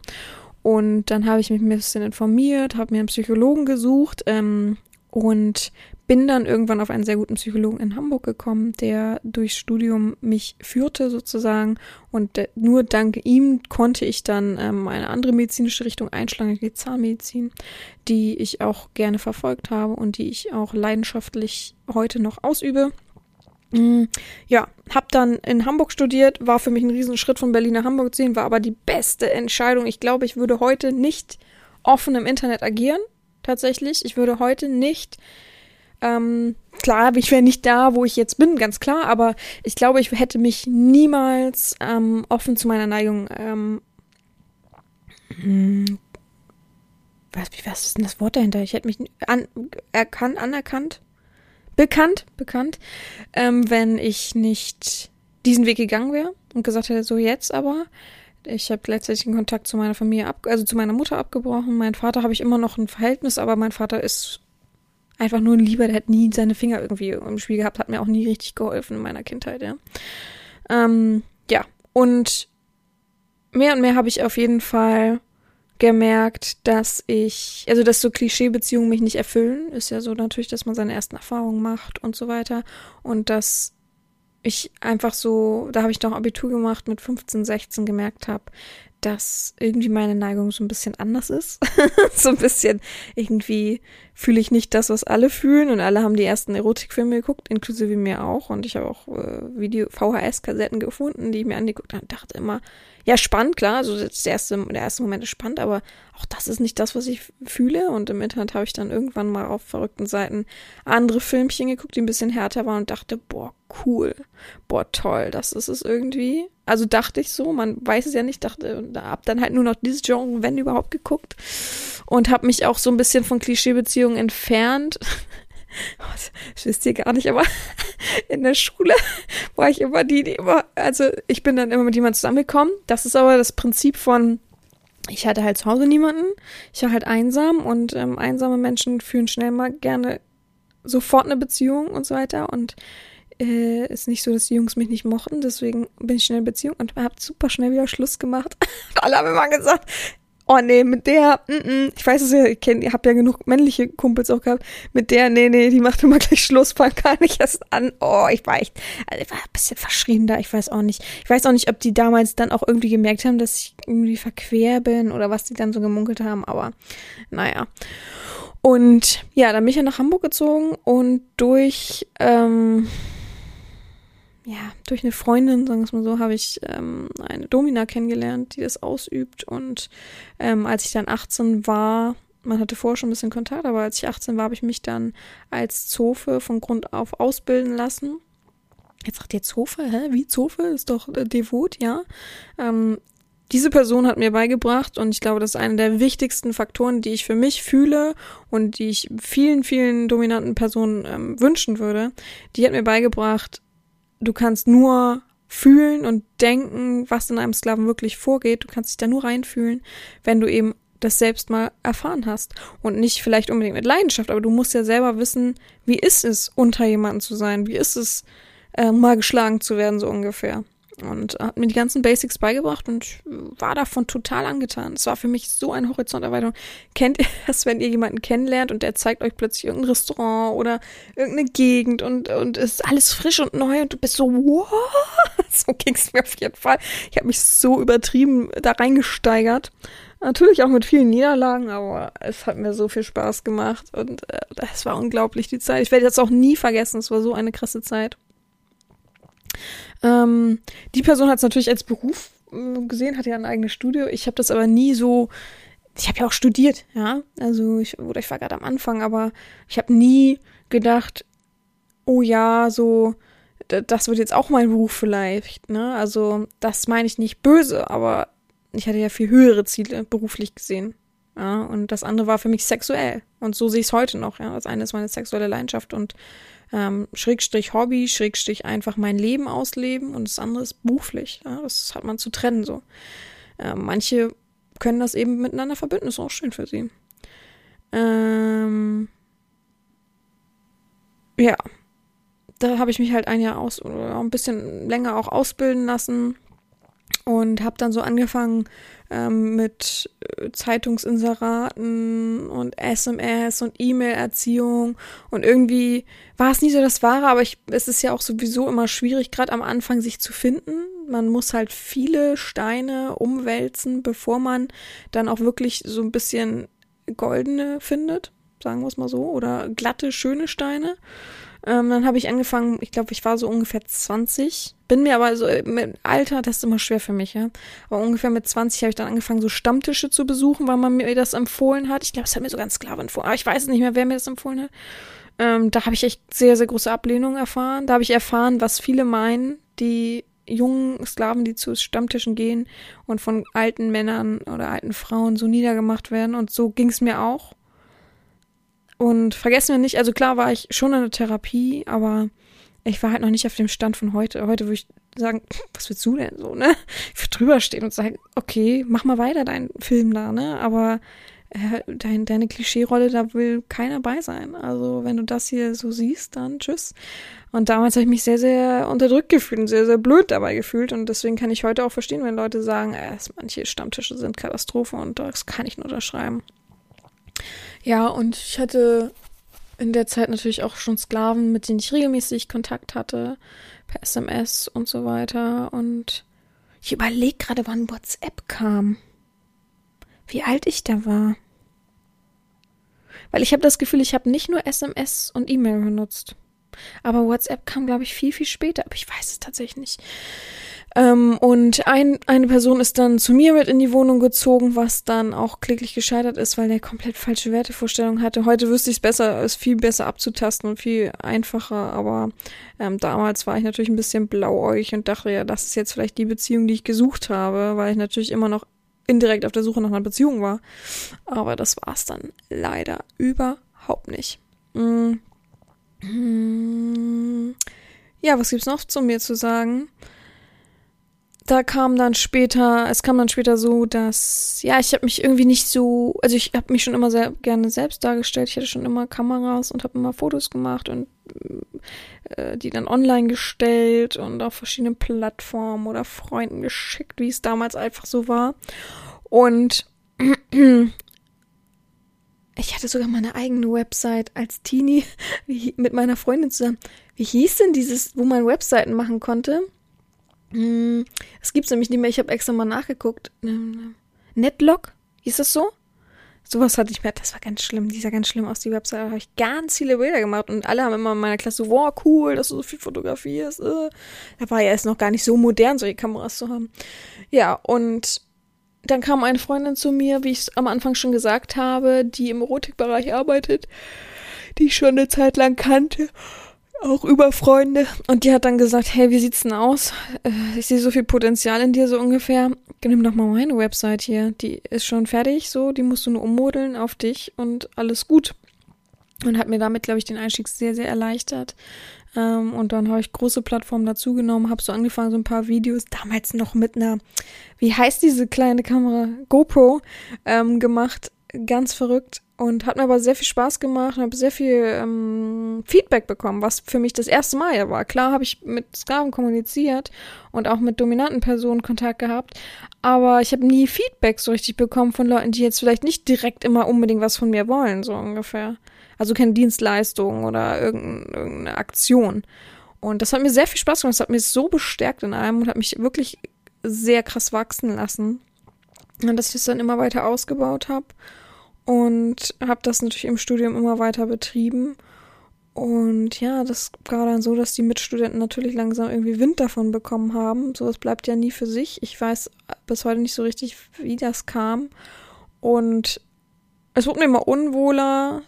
Und dann habe ich mich ein bisschen informiert, habe mir einen Psychologen gesucht ähm, und bin dann irgendwann auf einen sehr guten Psychologen in Hamburg gekommen, der durchs Studium mich führte sozusagen. Und nur dank ihm konnte ich dann ähm, eine andere medizinische Richtung einschlagen, die Zahnmedizin, die ich auch gerne verfolgt habe und die ich auch leidenschaftlich heute noch ausübe. Mm, ja, hab dann in Hamburg studiert, war für mich ein Riesenschritt von Berlin nach Hamburg zu ziehen, war aber die beste Entscheidung. Ich glaube, ich würde heute nicht offen im Internet agieren, tatsächlich. Ich würde heute nicht ähm, klar, ich wäre nicht da, wo ich jetzt bin, ganz klar, aber ich glaube, ich hätte mich niemals ähm, offen zu meiner Neigung ähm, hm, was, was ist denn das Wort dahinter? Ich hätte mich an, erkannt, anerkannt, bekannt, bekannt, ähm, wenn ich nicht diesen Weg gegangen wäre und gesagt hätte, so jetzt aber. Ich habe letztendlich den Kontakt zu meiner Familie ab, also zu meiner Mutter abgebrochen. Mein Vater habe ich immer noch ein Verhältnis, aber mein Vater ist einfach nur ein Lieber, der hat nie seine Finger irgendwie im Spiel gehabt, hat mir auch nie richtig geholfen in meiner Kindheit, ja. Ähm, ja, und mehr und mehr habe ich auf jeden Fall gemerkt, dass ich, also dass so Klischeebeziehungen mich nicht erfüllen. Ist ja so natürlich, dass man seine ersten Erfahrungen macht und so weiter. Und dass ich einfach so, da habe ich doch Abitur gemacht mit 15, 16 gemerkt habe, dass irgendwie meine Neigung so ein bisschen anders ist. so ein bisschen irgendwie fühle ich nicht das, was alle fühlen. Und alle haben die ersten Erotikfilme geguckt, inklusive mir auch. Und ich habe auch äh, Video VHS-Kassetten gefunden, die ich mir angeguckt habe. Und dachte immer, ja, spannend, klar, also das erste, der erste Moment ist spannend, aber auch das ist nicht das, was ich fühle. Und im Internet habe ich dann irgendwann mal auf verrückten Seiten andere Filmchen geguckt, die ein bisschen härter waren und dachte, boah, cool, boah, toll, das ist es irgendwie. Also dachte ich so, man weiß es ja nicht, dachte, hab dann halt nur noch dieses Genre, wenn überhaupt, geguckt. Und habe mich auch so ein bisschen von Klischeebeziehungen entfernt. das wisst ihr gar nicht, aber in der Schule war ich immer die, die immer, also ich bin dann immer mit jemandem zusammengekommen. Das ist aber das Prinzip von, ich hatte halt zu Hause niemanden, ich war halt einsam und ähm, einsame Menschen führen schnell mal gerne sofort eine Beziehung und so weiter und äh, ist nicht so, dass die Jungs mich nicht mochten, deswegen bin ich schnell in Beziehung und habe super schnell wieder Schluss gemacht. Alle haben immer gesagt, oh nee, mit der, mm -mm, ich weiß es ja, ich, kenn, ich habe ja genug männliche Kumpels auch gehabt, mit der, nee, nee, die macht immer gleich Schluss, fang gar nicht erst an. Oh, ich war echt, also ich war ein bisschen verschrien da, ich weiß auch nicht. Ich weiß auch nicht, ob die damals dann auch irgendwie gemerkt haben, dass ich irgendwie verquer bin oder was die dann so gemunkelt haben, aber naja. Und ja, dann bin ich ja nach Hamburg gezogen und durch, ähm, ja, durch eine Freundin, sagen wir es mal so, habe ich ähm, eine Domina kennengelernt, die das ausübt. Und ähm, als ich dann 18 war, man hatte vorher schon ein bisschen Kontakt, aber als ich 18 war, habe ich mich dann als Zofe von Grund auf ausbilden lassen. Jetzt sagt ihr Zofe, hä? Wie Zofe? Ist doch äh, devot, ja. Ähm, diese Person hat mir beigebracht und ich glaube, das ist einer der wichtigsten Faktoren, die ich für mich fühle und die ich vielen, vielen dominanten Personen ähm, wünschen würde. Die hat mir beigebracht, du kannst nur fühlen und denken, was in einem Sklaven wirklich vorgeht. Du kannst dich da nur reinfühlen, wenn du eben das selbst mal erfahren hast. Und nicht vielleicht unbedingt mit Leidenschaft, aber du musst ja selber wissen, wie ist es, unter jemanden zu sein? Wie ist es, äh, mal geschlagen zu werden, so ungefähr? Und hat mir die ganzen Basics beigebracht und war davon total angetan. Es war für mich so eine Horizonterweiterung. Kennt ihr das, wenn ihr jemanden kennenlernt und der zeigt euch plötzlich irgendein Restaurant oder irgendeine Gegend und, und es ist alles frisch und neu und du bist so, wow, so ging es mir auf jeden Fall. Ich habe mich so übertrieben da reingesteigert. Natürlich auch mit vielen Niederlagen, aber es hat mir so viel Spaß gemacht und äh, es war unglaublich die Zeit. Ich werde das auch nie vergessen, es war so eine krasse Zeit. Ähm, die Person hat es natürlich als Beruf äh, gesehen, hat ja ein eigenes Studio. Ich habe das aber nie so. Ich habe ja auch studiert, ja. Also ich, oder ich war gerade am Anfang, aber ich habe nie gedacht, oh ja, so das wird jetzt auch mein Beruf vielleicht, ne? Also das meine ich nicht böse, aber ich hatte ja viel höhere Ziele beruflich gesehen. Ja, und das andere war für mich sexuell. Und so sehe ich es heute noch. Ja. Das eine ist meine sexuelle Leidenschaft und ähm, Schrägstrich Hobby, Schrägstrich einfach mein Leben ausleben und das andere ist beruflich. Ja, das hat man zu trennen so. Äh, manche können das eben miteinander verbinden, ist auch schön für sie. Ähm, ja, da habe ich mich halt ein Jahr aus oder ein bisschen länger auch ausbilden lassen und habe dann so angefangen ähm, mit äh, Zeitungsinseraten und SMS und E-Mail-Erziehung und irgendwie war es nie so das Wahre, aber ich, es ist ja auch sowieso immer schwierig, gerade am Anfang sich zu finden. Man muss halt viele Steine umwälzen, bevor man dann auch wirklich so ein bisschen goldene findet, sagen wir es mal so, oder glatte, schöne Steine. Ähm, dann habe ich angefangen, ich glaube, ich war so ungefähr 20. Bin mir aber so mit Alter, das ist immer schwer für mich, ja. Aber ungefähr mit 20 habe ich dann angefangen, so Stammtische zu besuchen, weil man mir das empfohlen hat. Ich glaube, es hat mir sogar ein Sklave empfohlen, aber ich weiß nicht mehr, wer mir das empfohlen hat. Ähm, da habe ich echt sehr, sehr große Ablehnung erfahren. Da habe ich erfahren, was viele meinen, die jungen Sklaven, die zu Stammtischen gehen und von alten Männern oder alten Frauen so niedergemacht werden. Und so ging es mir auch. Und vergessen wir nicht, also klar war ich schon in der Therapie, aber ich war halt noch nicht auf dem Stand von heute. Heute würde ich sagen, was willst du denn so, ne? Ich würde drüber stehen und sagen, okay, mach mal weiter deinen Film da, ne? Aber äh, dein, deine Klischee-Rolle, da will keiner bei sein. Also wenn du das hier so siehst, dann tschüss. Und damals habe ich mich sehr, sehr unterdrückt gefühlt und sehr, sehr blöd dabei gefühlt. Und deswegen kann ich heute auch verstehen, wenn Leute sagen, äh, manche Stammtische sind Katastrophe und das kann ich nur unterschreiben. Ja, und ich hatte in der Zeit natürlich auch schon Sklaven, mit denen ich regelmäßig Kontakt hatte, per SMS und so weiter. Und ich überlege gerade, wann WhatsApp kam. Wie alt ich da war. Weil ich habe das Gefühl, ich habe nicht nur SMS und E-Mail benutzt. Aber WhatsApp kam, glaube ich, viel, viel später. Aber ich weiß es tatsächlich nicht. Ähm, und ein, eine Person ist dann zu mir mit in die Wohnung gezogen, was dann auch kläglich gescheitert ist, weil der komplett falsche Wertevorstellungen hatte. Heute wüsste ich es besser, ist viel besser abzutasten und viel einfacher, aber ähm, damals war ich natürlich ein bisschen blauäugig und dachte, ja, das ist jetzt vielleicht die Beziehung, die ich gesucht habe, weil ich natürlich immer noch indirekt auf der Suche nach einer Beziehung war. Aber das war es dann leider überhaupt nicht. Mm. Mm. Ja, was gibt's noch zu mir zu sagen? Da kam dann später, es kam dann später so, dass, ja, ich habe mich irgendwie nicht so, also ich habe mich schon immer sehr gerne selbst dargestellt. Ich hatte schon immer Kameras und habe immer Fotos gemacht und äh, die dann online gestellt und auf verschiedenen Plattformen oder Freunden geschickt, wie es damals einfach so war. Und ich hatte sogar meine eigene Website als Teenie mit meiner Freundin zusammen. Wie hieß denn dieses, wo man Webseiten machen konnte? Hm, es gibt's nämlich nicht mehr. Ich habe extra mal nachgeguckt. Netlog? Hieß das so? Sowas hatte ich mir, das war ganz schlimm, dieser ganz schlimm aus die Website, habe ich ganz viele Bilder gemacht und alle haben immer in meiner Klasse wow, cool, dass du so viel fotografierst. Äh. Da war ja erst noch gar nicht so modern, solche Kameras zu haben. Ja, und dann kam eine Freundin zu mir, wie ich es am Anfang schon gesagt habe, die im Erotikbereich arbeitet, die ich schon eine Zeit lang kannte auch über Freunde. Und die hat dann gesagt, hey, wie sieht's denn aus? Äh, ich sehe so viel Potenzial in dir, so ungefähr. Nimm doch mal meine Website hier. Die ist schon fertig, so. Die musst du nur ummodeln auf dich und alles gut. Und hat mir damit, glaube ich, den Einstieg sehr, sehr erleichtert. Ähm, und dann habe ich große Plattformen dazugenommen, habe so angefangen, so ein paar Videos, damals noch mit einer, wie heißt diese kleine Kamera? GoPro ähm, gemacht. Ganz verrückt und hat mir aber sehr viel Spaß gemacht und habe sehr viel ähm, Feedback bekommen, was für mich das erste Mal ja war. Klar habe ich mit Sklaven kommuniziert und auch mit dominanten Personen Kontakt gehabt, aber ich habe nie Feedback so richtig bekommen von Leuten, die jetzt vielleicht nicht direkt immer unbedingt was von mir wollen, so ungefähr. Also keine Dienstleistung oder irgendeine Aktion. Und das hat mir sehr viel Spaß gemacht. Das hat mir so bestärkt in allem und hat mich wirklich sehr krass wachsen lassen. Und dass ich das dann immer weiter ausgebaut habe und habe das natürlich im Studium immer weiter betrieben. Und ja, das war dann so, dass die Mitstudenten natürlich langsam irgendwie Wind davon bekommen haben. Sowas bleibt ja nie für sich. Ich weiß bis heute nicht so richtig, wie das kam. Und es wurde mir immer unwohler.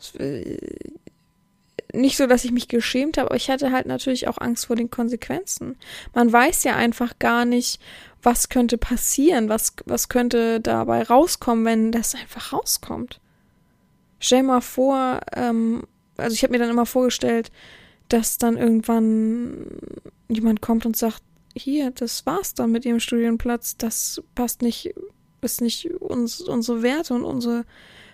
Nicht so, dass ich mich geschämt habe, aber ich hatte halt natürlich auch Angst vor den Konsequenzen. Man weiß ja einfach gar nicht, was könnte passieren, was, was könnte dabei rauskommen, wenn das einfach rauskommt. Stell mal vor, ähm, also ich habe mir dann immer vorgestellt, dass dann irgendwann jemand kommt und sagt, hier, das war's dann mit ihrem Studienplatz, das passt nicht, ist nicht uns, unsere Werte und unsere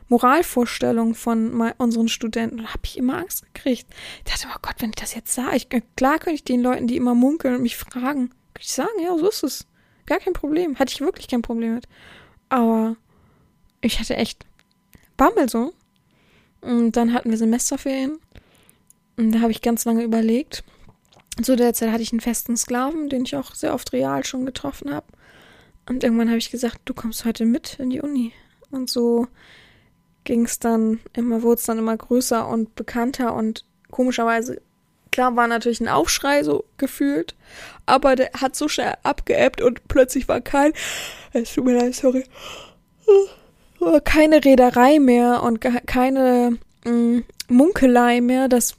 Moralvorstellung von unseren Studenten. Da habe ich immer Angst gekriegt. Ich dachte, oh Gott, wenn ich das jetzt sah, ich, klar könnte ich den Leuten, die immer munkeln und mich fragen, könnte ich sagen, ja, so ist es. Gar kein Problem. Hatte ich wirklich kein Problem mit. Aber ich hatte echt Bammel so. Und dann hatten wir Semesterferien. Und da habe ich ganz lange überlegt. Zu der Zeit hatte ich einen festen Sklaven, den ich auch sehr oft real schon getroffen habe. Und irgendwann habe ich gesagt, du kommst heute mit in die Uni. Und so ging es dann immer, wurde es dann immer größer und bekannter und komischerweise, klar war natürlich ein Aufschrei so gefühlt, aber der hat so schnell abgeebbt und plötzlich war kein, es tut mir leid, sorry, keine Reederei mehr und keine mh, mm, Munkelei mehr, dass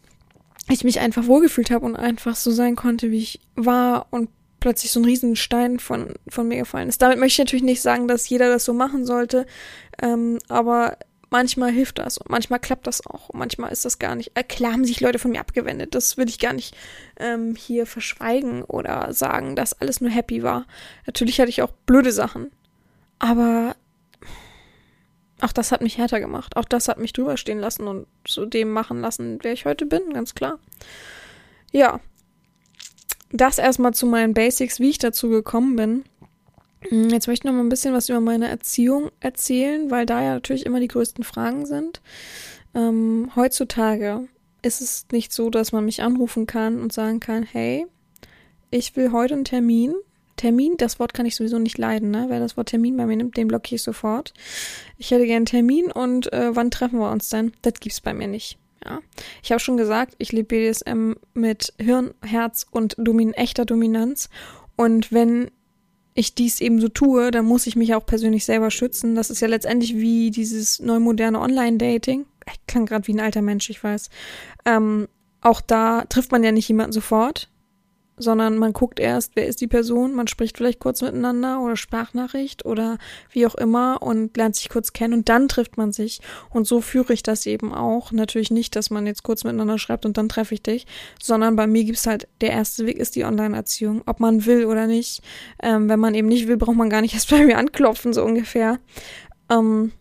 ich mich einfach wohlgefühlt habe und einfach so sein konnte, wie ich war und plötzlich so ein Riesenstein von, von mir gefallen ist. Damit möchte ich natürlich nicht sagen, dass jeder das so machen sollte, ähm, aber manchmal hilft das und manchmal klappt das auch und manchmal ist das gar nicht. Äh, klar haben sich Leute von mir abgewendet, das will ich gar nicht ähm, hier verschweigen oder sagen, dass alles nur happy war. Natürlich hatte ich auch blöde Sachen, aber auch das hat mich härter gemacht. Auch das hat mich drüber stehen lassen und zu dem machen lassen, wer ich heute bin, ganz klar. Ja. Das erstmal zu meinen Basics, wie ich dazu gekommen bin. Hm, jetzt möchte ich noch mal ein bisschen was über meine Erziehung erzählen, weil da ja natürlich immer die größten Fragen sind. Ähm, heutzutage ist es nicht so, dass man mich anrufen kann und sagen kann, hey, ich will heute einen Termin Termin, das Wort kann ich sowieso nicht leiden, ne? Wer das Wort Termin bei mir nimmt, den blockiere ich sofort. Ich hätte gern Termin und äh, wann treffen wir uns denn? Das gibt's bei mir nicht. Ja. Ich habe schon gesagt, ich lebe BDSM mit Hirn, Herz und Domin echter Dominanz. Und wenn ich dies eben so tue, dann muss ich mich auch persönlich selber schützen. Das ist ja letztendlich wie dieses neumoderne Online-Dating. Ich klang gerade wie ein alter Mensch, ich weiß. Ähm, auch da trifft man ja nicht jemanden sofort sondern man guckt erst, wer ist die Person, man spricht vielleicht kurz miteinander oder Sprachnachricht oder wie auch immer und lernt sich kurz kennen und dann trifft man sich. Und so führe ich das eben auch. Natürlich nicht, dass man jetzt kurz miteinander schreibt und dann treffe ich dich, sondern bei mir gibt's halt, der erste Weg ist die Online-Erziehung, ob man will oder nicht. Ähm, wenn man eben nicht will, braucht man gar nicht erst bei mir anklopfen, so ungefähr. Ähm,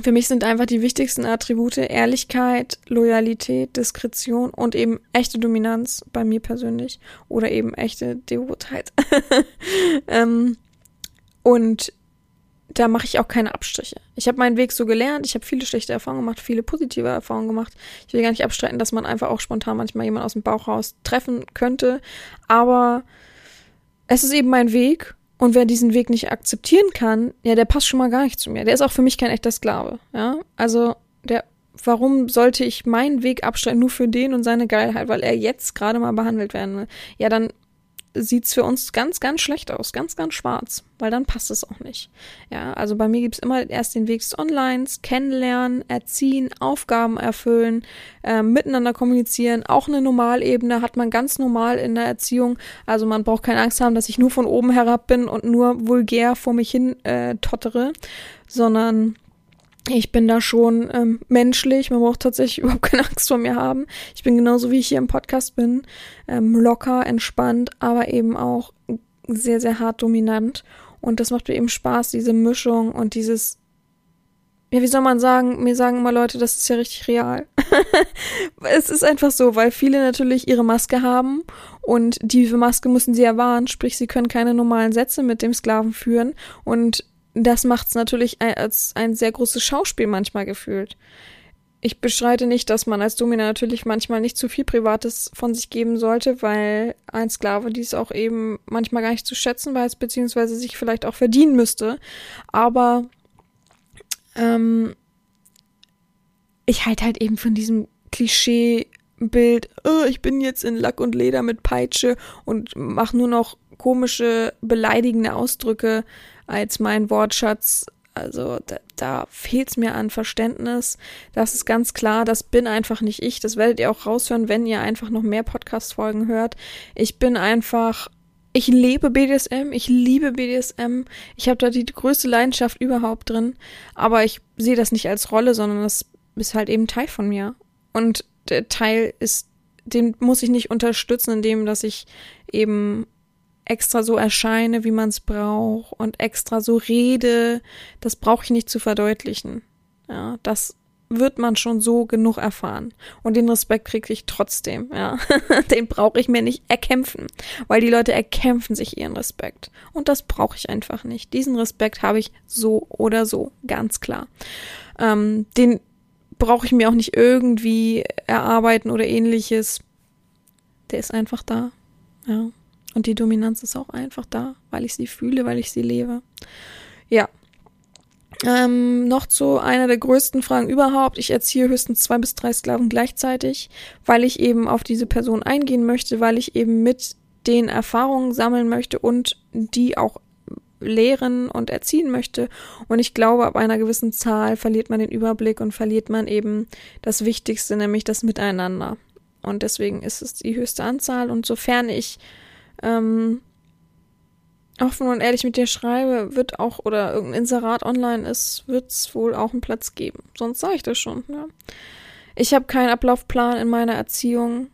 für mich sind einfach die wichtigsten Attribute Ehrlichkeit, Loyalität, Diskretion und eben echte Dominanz bei mir persönlich oder eben echte Devotheit. ähm, und da mache ich auch keine Abstriche. Ich habe meinen Weg so gelernt, ich habe viele schlechte Erfahrungen gemacht, viele positive Erfahrungen gemacht. Ich will gar nicht abstreiten, dass man einfach auch spontan manchmal jemand aus dem Bauch raus treffen könnte, aber es ist eben mein Weg und wer diesen Weg nicht akzeptieren kann, ja, der passt schon mal gar nicht zu mir. Der ist auch für mich kein echter Sklave, ja. Also, der, warum sollte ich meinen Weg abstreiten nur für den und seine Geilheit, weil er jetzt gerade mal behandelt werden will? Ja, dann sieht's für uns ganz, ganz schlecht aus, ganz, ganz schwarz, weil dann passt es auch nicht. Ja, also bei mir gibt's immer erst den Weg des Onlines, kennenlernen, erziehen, Aufgaben erfüllen, äh, miteinander kommunizieren. Auch eine Normalebene hat man ganz normal in der Erziehung. Also man braucht keine Angst haben, dass ich nur von oben herab bin und nur vulgär vor mich hin äh, tottere, sondern ich bin da schon ähm, menschlich, man braucht tatsächlich überhaupt keine Angst vor mir haben. Ich bin genauso wie ich hier im Podcast bin, ähm, locker, entspannt, aber eben auch sehr, sehr hart dominant. Und das macht mir eben Spaß, diese Mischung und dieses, ja, wie soll man sagen, mir sagen immer Leute, das ist ja richtig real. es ist einfach so, weil viele natürlich ihre Maske haben und diese Maske müssen sie ja wahren, sprich, sie können keine normalen Sätze mit dem Sklaven führen und das macht es natürlich als ein sehr großes Schauspiel manchmal gefühlt. Ich bestreite nicht, dass man als Domina natürlich manchmal nicht zu viel Privates von sich geben sollte, weil ein Sklave dies auch eben manchmal gar nicht zu schätzen weiß, beziehungsweise sich vielleicht auch verdienen müsste. Aber ähm, ich halte halt eben von diesem Klischee-Bild, oh, ich bin jetzt in Lack und Leder mit Peitsche und mache nur noch komische, beleidigende Ausdrücke als mein Wortschatz. Also da, da fehlt es mir an Verständnis. Das ist ganz klar, das bin einfach nicht ich. Das werdet ihr auch raushören, wenn ihr einfach noch mehr Podcast-Folgen hört. Ich bin einfach ich lebe BDSM, ich liebe BDSM, ich habe da die größte Leidenschaft überhaupt drin, aber ich sehe das nicht als Rolle, sondern das ist halt eben Teil von mir. Und der Teil ist, den muss ich nicht unterstützen, indem dass ich eben extra so erscheine, wie man es braucht und extra so rede, das brauche ich nicht zu verdeutlichen. Ja, das wird man schon so genug erfahren. Und den Respekt kriege ich trotzdem, ja. den brauche ich mir nicht erkämpfen, weil die Leute erkämpfen sich ihren Respekt. Und das brauche ich einfach nicht. Diesen Respekt habe ich so oder so, ganz klar. Ähm, den brauche ich mir auch nicht irgendwie erarbeiten oder ähnliches. Der ist einfach da, ja. Und die Dominanz ist auch einfach da, weil ich sie fühle, weil ich sie lebe. Ja, ähm, noch zu einer der größten Fragen überhaupt. Ich erziehe höchstens zwei bis drei Sklaven gleichzeitig, weil ich eben auf diese Person eingehen möchte, weil ich eben mit den Erfahrungen sammeln möchte und die auch lehren und erziehen möchte. Und ich glaube, ab einer gewissen Zahl verliert man den Überblick und verliert man eben das Wichtigste, nämlich das Miteinander. Und deswegen ist es die höchste Anzahl. Und sofern ich ähm, offen und ehrlich mit dir schreibe, wird auch, oder irgendein Inserat online ist, wird es wohl auch einen Platz geben. Sonst sage ich das schon. Ja. Ich habe keinen Ablaufplan in meiner Erziehung.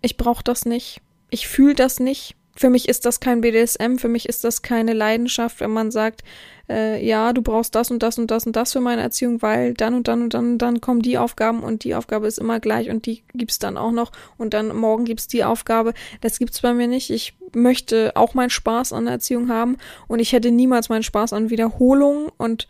Ich brauche das nicht. Ich fühle das nicht. Für mich ist das kein BDSM, für mich ist das keine Leidenschaft, wenn man sagt, äh, ja, du brauchst das und das und das und das für meine Erziehung, weil dann und dann und dann und dann kommen die Aufgaben und die Aufgabe ist immer gleich und die gibt's dann auch noch und dann morgen gibt's die Aufgabe. Das gibt's bei mir nicht. Ich möchte auch meinen Spaß an Erziehung haben und ich hätte niemals meinen Spaß an Wiederholung und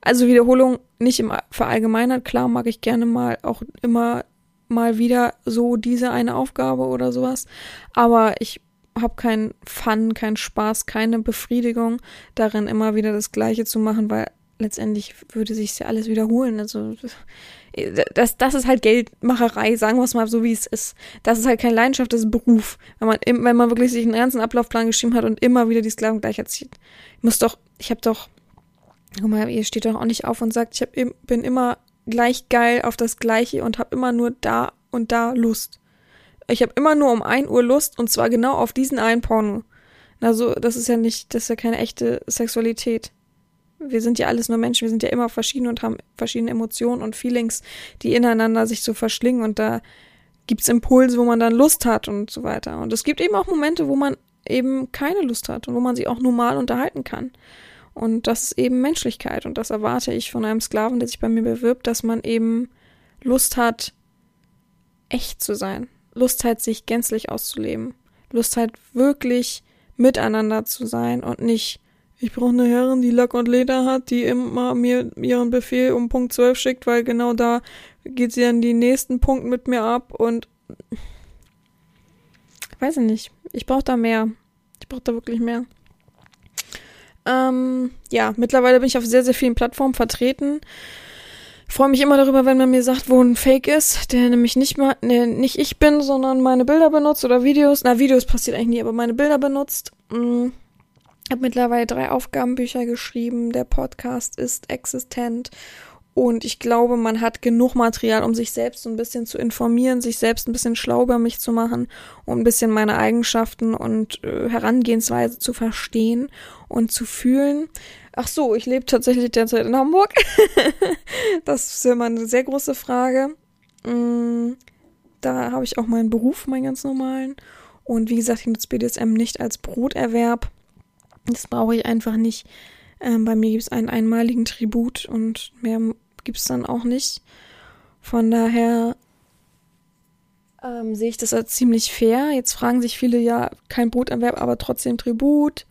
also Wiederholung nicht im Verallgemeinert. Klar mag ich gerne mal auch immer mal wieder so diese eine Aufgabe oder sowas, aber ich habe keinen Fun, keinen Spaß, keine Befriedigung darin, immer wieder das Gleiche zu machen, weil letztendlich würde sich ja alles wiederholen. Also das, das ist halt Geldmacherei, sagen wir es mal so, wie es ist. Das ist halt keine Leidenschaft, das ist Beruf. Wenn man, wenn man wirklich sich einen ganzen Ablaufplan geschrieben hat und immer wieder die Sklaven gleich erzieht. Ich muss doch, ich habe doch, guck mal, ihr steht doch auch nicht auf und sagt, ich hab, bin immer gleich geil auf das Gleiche und habe immer nur da und da Lust. Ich habe immer nur um ein Uhr Lust und zwar genau auf diesen einen Porno. Also, das ist ja nicht, das ist ja keine echte Sexualität. Wir sind ja alles nur Menschen, wir sind ja immer verschieden und haben verschiedene Emotionen und Feelings, die ineinander sich so verschlingen und da gibt's Impulse, wo man dann Lust hat und so weiter. Und es gibt eben auch Momente, wo man eben keine Lust hat und wo man sich auch normal unterhalten kann. Und das ist eben Menschlichkeit und das erwarte ich von einem Sklaven, der sich bei mir bewirbt, dass man eben Lust hat, echt zu sein. Lust hat, sich gänzlich auszuleben. Lust hat, wirklich miteinander zu sein und nicht, ich brauche eine Herrin, die Lack und Leder hat, die immer mir ihren Befehl um Punkt 12 schickt, weil genau da geht sie dann die nächsten Punkte mit mir ab und weiß ich nicht. Ich brauche da mehr. Ich brauche da wirklich mehr. Ähm, ja, mittlerweile bin ich auf sehr, sehr vielen Plattformen vertreten freue mich immer darüber, wenn man mir sagt, wo ein Fake ist, der nämlich nicht mal, ne, nicht ich bin, sondern meine Bilder benutzt oder Videos. Na, Videos passiert eigentlich nie, aber meine Bilder benutzt. Mhm. Habe mittlerweile drei Aufgabenbücher geschrieben. Der Podcast ist existent. Und ich glaube, man hat genug Material, um sich selbst ein bisschen zu informieren, sich selbst ein bisschen schlau über mich zu machen und ein bisschen meine Eigenschaften und äh, Herangehensweise zu verstehen und zu fühlen. Ach so, ich lebe tatsächlich derzeit in Hamburg. das ist ja immer eine sehr große Frage. Mm, da habe ich auch meinen Beruf, meinen ganz normalen. Und wie gesagt, ich nutze BDSM nicht als Broterwerb. Das brauche ich einfach nicht. Ähm, bei mir gibt es einen einmaligen Tribut und mehr gibt es dann auch nicht. Von daher ähm, sehe ich das als ziemlich fair. Jetzt fragen sich viele, ja, kein Broterwerb, aber trotzdem Tribut.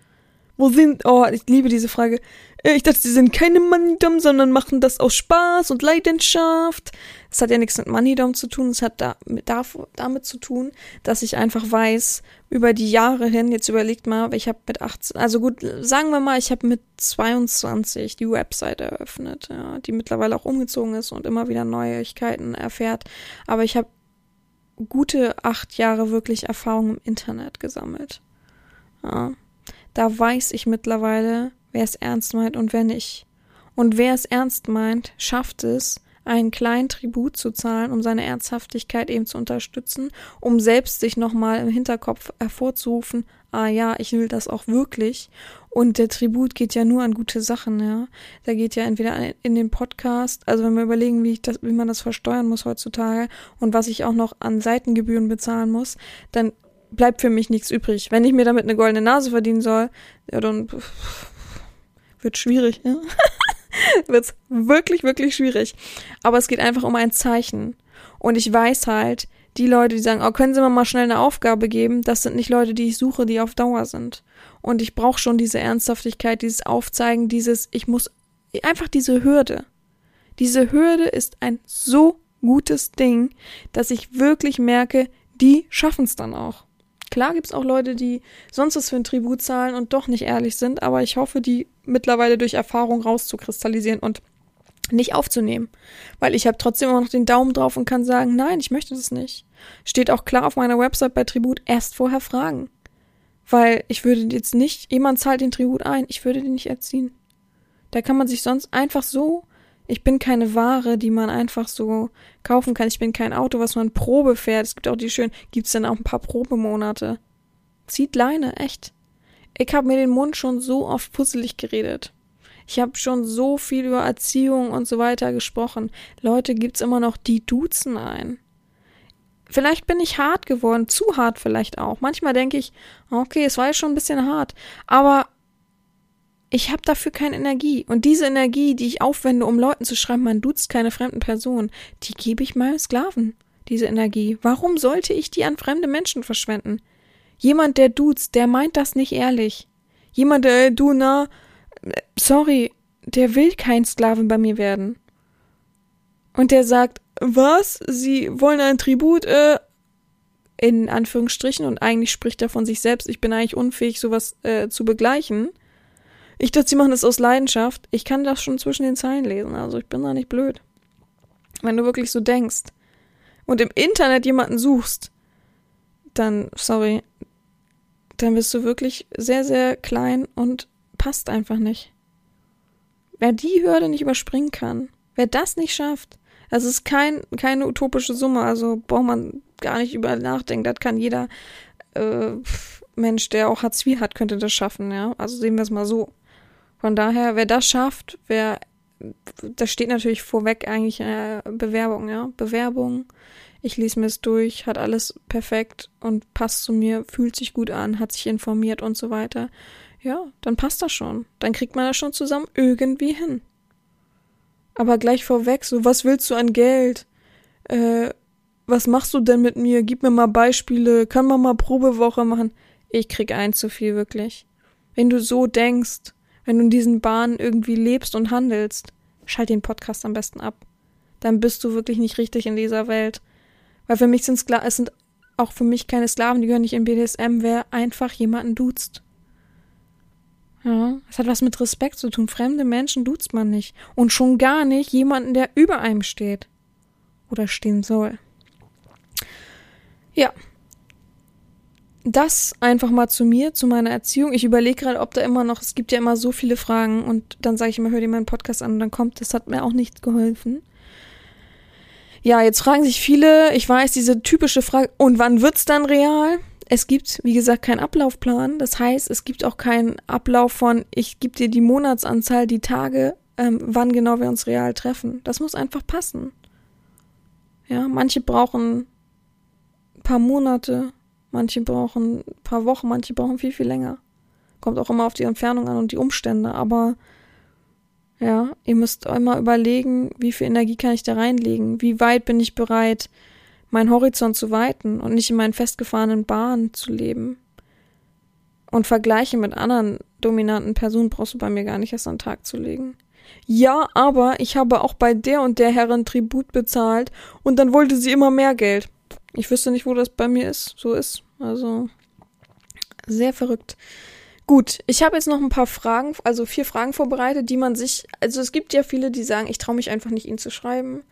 Wo sind, oh, ich liebe diese Frage. Äh, ich dachte, sie sind keine Moneydom, sondern machen das aus Spaß und Leidenschaft. Das hat ja nichts mit Moneydom zu tun. Es hat da, mit, damit zu tun, dass ich einfach weiß, über die Jahre hin, jetzt überlegt mal, ich habe mit 18, also gut, sagen wir mal, ich habe mit 22 die Website eröffnet, ja, die mittlerweile auch umgezogen ist und immer wieder Neuigkeiten erfährt. Aber ich habe gute acht Jahre wirklich Erfahrung im Internet gesammelt. Ja da weiß ich mittlerweile, wer es ernst meint und wer nicht. Und wer es ernst meint, schafft es, einen kleinen Tribut zu zahlen, um seine Ernsthaftigkeit eben zu unterstützen, um selbst sich nochmal im Hinterkopf hervorzurufen, ah ja, ich will das auch wirklich. Und der Tribut geht ja nur an gute Sachen, ja. Der geht ja entweder in den Podcast, also wenn wir überlegen, wie ich das, wie man das versteuern muss heutzutage und was ich auch noch an Seitengebühren bezahlen muss, dann bleibt für mich nichts übrig. Wenn ich mir damit eine goldene Nase verdienen soll, ja, dann wird schwierig, ja. wird's wirklich, wirklich schwierig. Aber es geht einfach um ein Zeichen. Und ich weiß halt, die Leute, die sagen, oh, können Sie mir mal schnell eine Aufgabe geben, das sind nicht Leute, die ich suche, die auf Dauer sind. Und ich brauche schon diese Ernsthaftigkeit, dieses Aufzeigen, dieses, ich muss einfach diese Hürde. Diese Hürde ist ein so gutes Ding, dass ich wirklich merke, die schaffen es dann auch. Klar gibt's auch Leute, die sonst was für ein Tribut zahlen und doch nicht ehrlich sind, aber ich hoffe, die mittlerweile durch Erfahrung rauszukristallisieren und nicht aufzunehmen. Weil ich habe trotzdem immer noch den Daumen drauf und kann sagen, nein, ich möchte das nicht. Steht auch klar auf meiner Website bei Tribut, erst vorher fragen. Weil ich würde jetzt nicht, jemand zahlt den Tribut ein, ich würde den nicht erziehen. Da kann man sich sonst einfach so, ich bin keine Ware, die man einfach so kaufen kann. Ich bin kein Auto, was man Probe fährt. Es gibt auch die schönen, gibt's dann auch ein paar Probemonate. Zieht Leine, echt. Ich habe mir den Mund schon so oft puzzelig geredet. Ich habe schon so viel über Erziehung und so weiter gesprochen. Leute, gibt's immer noch die duzen ein. Vielleicht bin ich hart geworden, zu hart vielleicht auch. Manchmal denke ich, okay, es war ja schon ein bisschen hart, aber ich habe dafür keine Energie. Und diese Energie, die ich aufwende, um Leuten zu schreiben, man duzt keine fremden Personen, die gebe ich meinem Sklaven. Diese Energie. Warum sollte ich die an fremde Menschen verschwenden? Jemand, der duzt, der meint das nicht ehrlich. Jemand, der, du, na, sorry, der will kein Sklaven bei mir werden. Und der sagt, was? Sie wollen ein Tribut, äh, in Anführungsstrichen, und eigentlich spricht er von sich selbst, ich bin eigentlich unfähig, sowas äh, zu begleichen. Ich dachte, sie machen das aus Leidenschaft. Ich kann das schon zwischen den Zeilen lesen, also ich bin da nicht blöd. Wenn du wirklich so denkst und im Internet jemanden suchst, dann, sorry, dann bist du wirklich sehr, sehr klein und passt einfach nicht. Wer die Hürde nicht überspringen kann, wer das nicht schafft, das ist kein, keine utopische Summe, also braucht man gar nicht über nachdenken. Das kann jeder äh, Mensch, der auch Hartz IV hat, könnte das schaffen, ja. Also sehen wir es mal so. Von daher, wer das schafft, wer, das steht natürlich vorweg eigentlich äh, Bewerbung, ja. Bewerbung. Ich lese mir es durch, hat alles perfekt und passt zu mir, fühlt sich gut an, hat sich informiert und so weiter. Ja, dann passt das schon. Dann kriegt man das schon zusammen irgendwie hin. Aber gleich vorweg, so, was willst du an Geld? Äh, was machst du denn mit mir? Gib mir mal Beispiele. Kann man mal Probewoche machen? Ich krieg ein zu viel, wirklich. Wenn du so denkst, wenn du in diesen Bahnen irgendwie lebst und handelst, schalt den Podcast am besten ab. Dann bist du wirklich nicht richtig in dieser Welt. Weil für mich sind Sklaven, es sind auch für mich keine Sklaven, die gehören nicht in BDSM, wer einfach jemanden duzt. Ja, es hat was mit Respekt zu tun. Fremde Menschen duzt man nicht. Und schon gar nicht jemanden, der über einem steht. Oder stehen soll. Ja. Das einfach mal zu mir, zu meiner Erziehung. Ich überlege gerade, ob da immer noch, es gibt ja immer so viele Fragen und dann sage ich immer, hör dir meinen Podcast an und dann kommt, das hat mir auch nichts geholfen. Ja, jetzt fragen sich viele, ich weiß, diese typische Frage, und wann wird's dann real? Es gibt, wie gesagt, keinen Ablaufplan. Das heißt, es gibt auch keinen Ablauf von, ich gebe dir die Monatsanzahl, die Tage, ähm, wann genau wir uns real treffen. Das muss einfach passen. Ja, manche brauchen ein paar Monate, manche brauchen ein paar Wochen, manche brauchen viel, viel länger. Kommt auch immer auf die Entfernung an und die Umstände, aber ja, ihr müsst immer überlegen, wie viel Energie kann ich da reinlegen, wie weit bin ich bereit, meinen Horizont zu weiten und nicht in meinen festgefahrenen Bahnen zu leben. Und Vergleiche mit anderen dominanten Personen brauchst du bei mir gar nicht erst an den Tag zu legen. Ja, aber ich habe auch bei der und der Herren Tribut bezahlt und dann wollte sie immer mehr Geld. Ich wüsste nicht, wo das bei mir ist, so ist. Also sehr verrückt. Gut, ich habe jetzt noch ein paar Fragen, also vier Fragen vorbereitet, die man sich, also es gibt ja viele, die sagen, ich traue mich einfach nicht, ihnen zu schreiben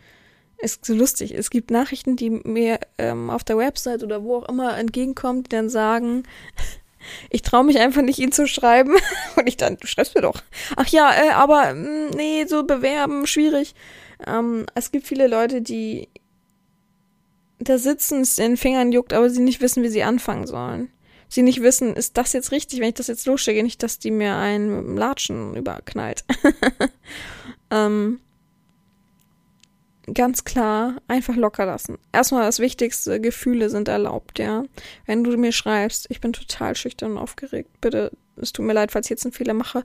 ist so lustig. Es gibt Nachrichten, die mir ähm, auf der Website oder wo auch immer entgegenkommen, die dann sagen, ich traue mich einfach nicht, ihn zu schreiben. Und ich dann, du schreibst mir doch. Ach ja, äh, aber mh, mm, nee, so bewerben, schwierig. Ähm, es gibt viele Leute, die da sitzen, es in den Fingern juckt, aber sie nicht wissen, wie sie anfangen sollen. Sie nicht wissen, ist das jetzt richtig, wenn ich das jetzt losschicke, nicht, dass die mir einen Latschen überknallt. ähm, ganz klar einfach locker lassen. Erstmal das Wichtigste, Gefühle sind erlaubt, ja. Wenn du mir schreibst, ich bin total schüchtern und aufgeregt, bitte, es tut mir leid, falls ich jetzt einen Fehler mache,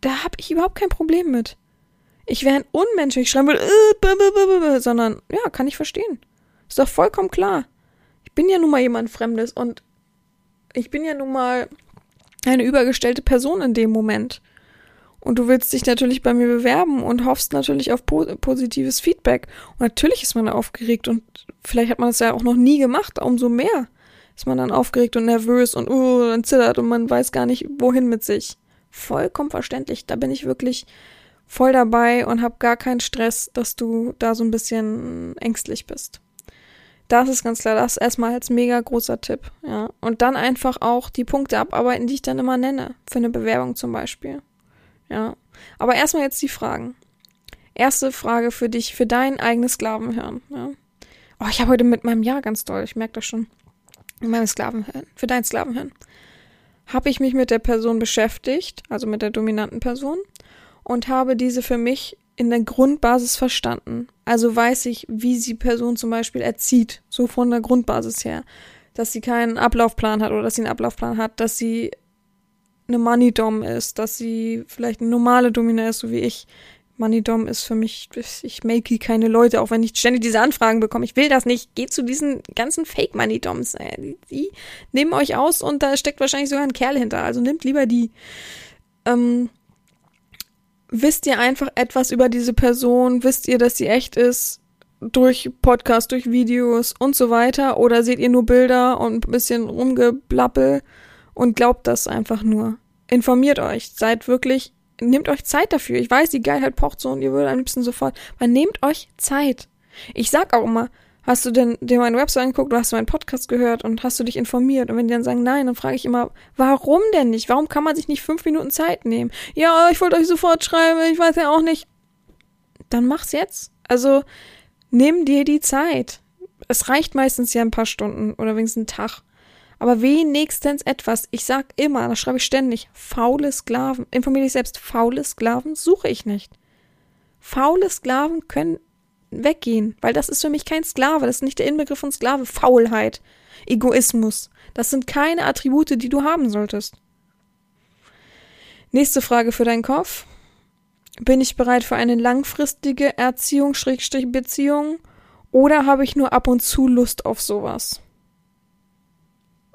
da habe ich überhaupt kein Problem mit. ich wäre ein Unmensch, ich schreiben würde, äh, sondern ja, kann ich verstehen. Ist doch vollkommen klar. Ich bin ja nun mal jemand Fremdes und ich bin ja nun mal eine übergestellte Person in dem Moment. Und du willst dich natürlich bei mir bewerben und hoffst natürlich auf po positives Feedback. Und natürlich ist man aufgeregt und vielleicht hat man das ja auch noch nie gemacht, umso mehr ist man dann aufgeregt und nervös und uh, dann zittert und man weiß gar nicht, wohin mit sich. Vollkommen verständlich. Da bin ich wirklich voll dabei und hab gar keinen Stress, dass du da so ein bisschen ängstlich bist. Das ist ganz klar, das erstmal als mega großer Tipp, ja. Und dann einfach auch die Punkte abarbeiten, die ich dann immer nenne, für eine Bewerbung zum Beispiel. Ja. Aber erstmal jetzt die Fragen. Erste Frage für dich, für dein eigenes Sklavenhirn. Ja. Oh, ich habe heute mit meinem Ja ganz doll, ich merke das schon. Mit meinem Sklavenhirn, für dein Sklavenhirn. Habe ich mich mit der Person beschäftigt, also mit der dominanten Person, und habe diese für mich in der Grundbasis verstanden. Also weiß ich, wie sie Person zum Beispiel erzieht, so von der Grundbasis her. Dass sie keinen Ablaufplan hat oder dass sie einen Ablaufplan hat, dass sie eine Money-Dom ist, dass sie vielleicht eine normale Domina ist, so wie ich. Money-Dom ist für mich, ich make keine Leute, auch wenn ich ständig diese Anfragen bekomme. Ich will das nicht. Geht zu diesen ganzen Fake-Money-Doms. Äh, die, die, nehmen euch aus und da steckt wahrscheinlich sogar ein Kerl hinter. Also nimmt lieber die. Ähm, wisst ihr einfach etwas über diese Person? Wisst ihr, dass sie echt ist? Durch Podcast, durch Videos und so weiter? Oder seht ihr nur Bilder und ein bisschen rumgeblappel? und glaubt das einfach nur. Informiert euch, seid wirklich, nehmt euch Zeit dafür. Ich weiß, die Geilheit pocht so und ihr würdet am liebsten sofort, aber nehmt euch Zeit. Ich sag auch immer, hast du denn dir meine Website angeguckt, du hast meinen Podcast gehört und hast du dich informiert? Und wenn die dann sagen nein, dann frage ich immer, warum denn nicht? Warum kann man sich nicht fünf Minuten Zeit nehmen? Ja, ich wollte euch sofort schreiben, ich weiß ja auch nicht. Dann mach's jetzt. Also, nimm dir die Zeit. Es reicht meistens ja ein paar Stunden oder wenigstens einen Tag aber wenigstens etwas. Ich sag immer, das schreibe ich ständig, faule Sklaven, informiere dich selbst, faule Sklaven suche ich nicht. Faule Sklaven können weggehen, weil das ist für mich kein Sklave, das ist nicht der Inbegriff von Sklave, Faulheit, Egoismus. Das sind keine Attribute, die du haben solltest. Nächste Frage für deinen Kopf. Bin ich bereit für eine langfristige Erziehung, Schrägstrich Beziehung, oder habe ich nur ab und zu Lust auf sowas?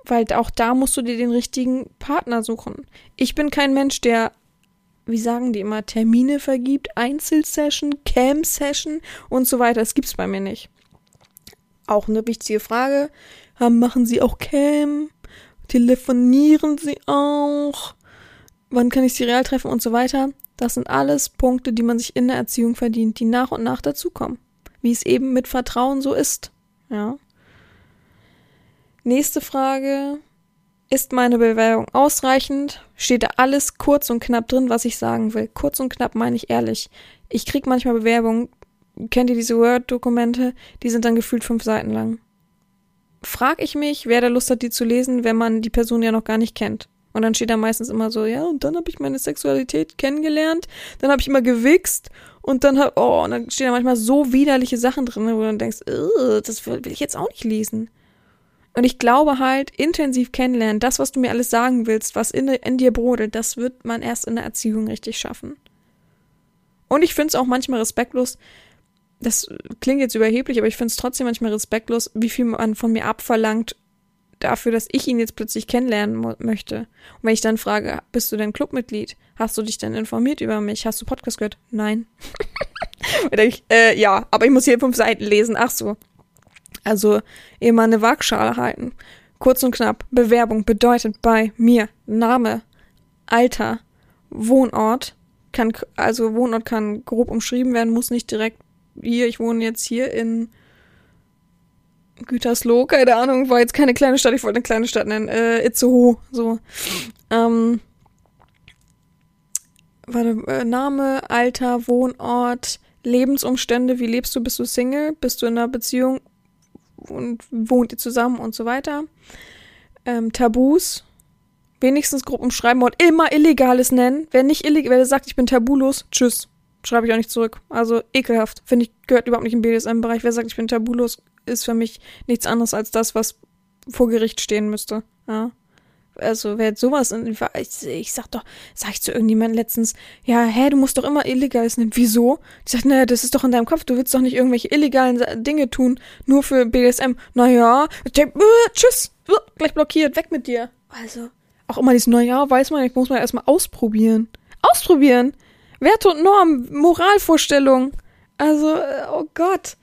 Weil auch da musst du dir den richtigen Partner suchen. Ich bin kein Mensch, der, wie sagen die immer, Termine vergibt, Einzelsession, Cam-Session und so weiter. Das gibt's bei mir nicht. Auch eine wichtige Frage. Machen Sie auch Cam? Telefonieren Sie auch? Wann kann ich Sie real treffen und so weiter? Das sind alles Punkte, die man sich in der Erziehung verdient, die nach und nach dazukommen. Wie es eben mit Vertrauen so ist. Ja. Nächste Frage. Ist meine Bewerbung ausreichend? Steht da alles kurz und knapp drin, was ich sagen will? Kurz und knapp meine ich ehrlich. Ich krieg manchmal Bewerbungen, kennt ihr diese Word-Dokumente? Die sind dann gefühlt fünf Seiten lang. Frag ich mich, wer da Lust hat, die zu lesen, wenn man die Person ja noch gar nicht kennt. Und dann steht da meistens immer so, ja, und dann habe ich meine Sexualität kennengelernt, dann habe ich immer gewichst und dann hab, oh, und dann stehen da manchmal so widerliche Sachen drin, wo du dann denkst, das will ich jetzt auch nicht lesen. Und ich glaube halt, intensiv kennenlernen, das, was du mir alles sagen willst, was in, in dir brodelt, das wird man erst in der Erziehung richtig schaffen. Und ich finde es auch manchmal respektlos, das klingt jetzt überheblich, aber ich finde es trotzdem manchmal respektlos, wie viel man von mir abverlangt dafür, dass ich ihn jetzt plötzlich kennenlernen möchte. Und wenn ich dann frage, bist du denn Clubmitglied? Hast du dich denn informiert über mich? Hast du Podcast gehört? Nein. ich, äh, ja, aber ich muss hier fünf Seiten lesen. Ach so. Also immer eine Waagschale halten. Kurz und knapp. Bewerbung bedeutet bei mir Name, Alter, Wohnort. Kann, also Wohnort kann grob umschrieben werden, muss nicht direkt hier, ich wohne jetzt hier in Gütersloh, keine Ahnung, war jetzt keine kleine Stadt, ich wollte eine kleine Stadt nennen, äh, Itzehoe, so. Ähm, warte, äh, Name, Alter, Wohnort, Lebensumstände, wie lebst du, bist du Single, bist du in einer Beziehung und wohnt ihr zusammen und so weiter. Ähm, Tabus, wenigstens grob umschreiben und immer Illegales nennen. Wer nicht illegal, wer sagt, ich bin tabulos, tschüss. Schreibe ich auch nicht zurück. Also ekelhaft. Finde ich, gehört überhaupt nicht im BDSM-Bereich. Wer sagt, ich bin tabulos, ist für mich nichts anderes als das, was vor Gericht stehen müsste. Ja. Also wer sowas, ich, ich sag doch, sag ich zu irgendjemandem letztens, ja, hä, du musst doch immer Illegales nehmen. Wieso? Ich sag, naja, das ist doch in deinem Kopf, du willst doch nicht irgendwelche illegalen Dinge tun, nur für BDSM. Naja, äh, tschüss, uh, gleich blockiert, weg mit dir. Also, auch immer dieses, naja, weiß man, ich muss mal erstmal ausprobieren. Ausprobieren! Werte und Norm, Moralvorstellung. Also, äh, oh Gott.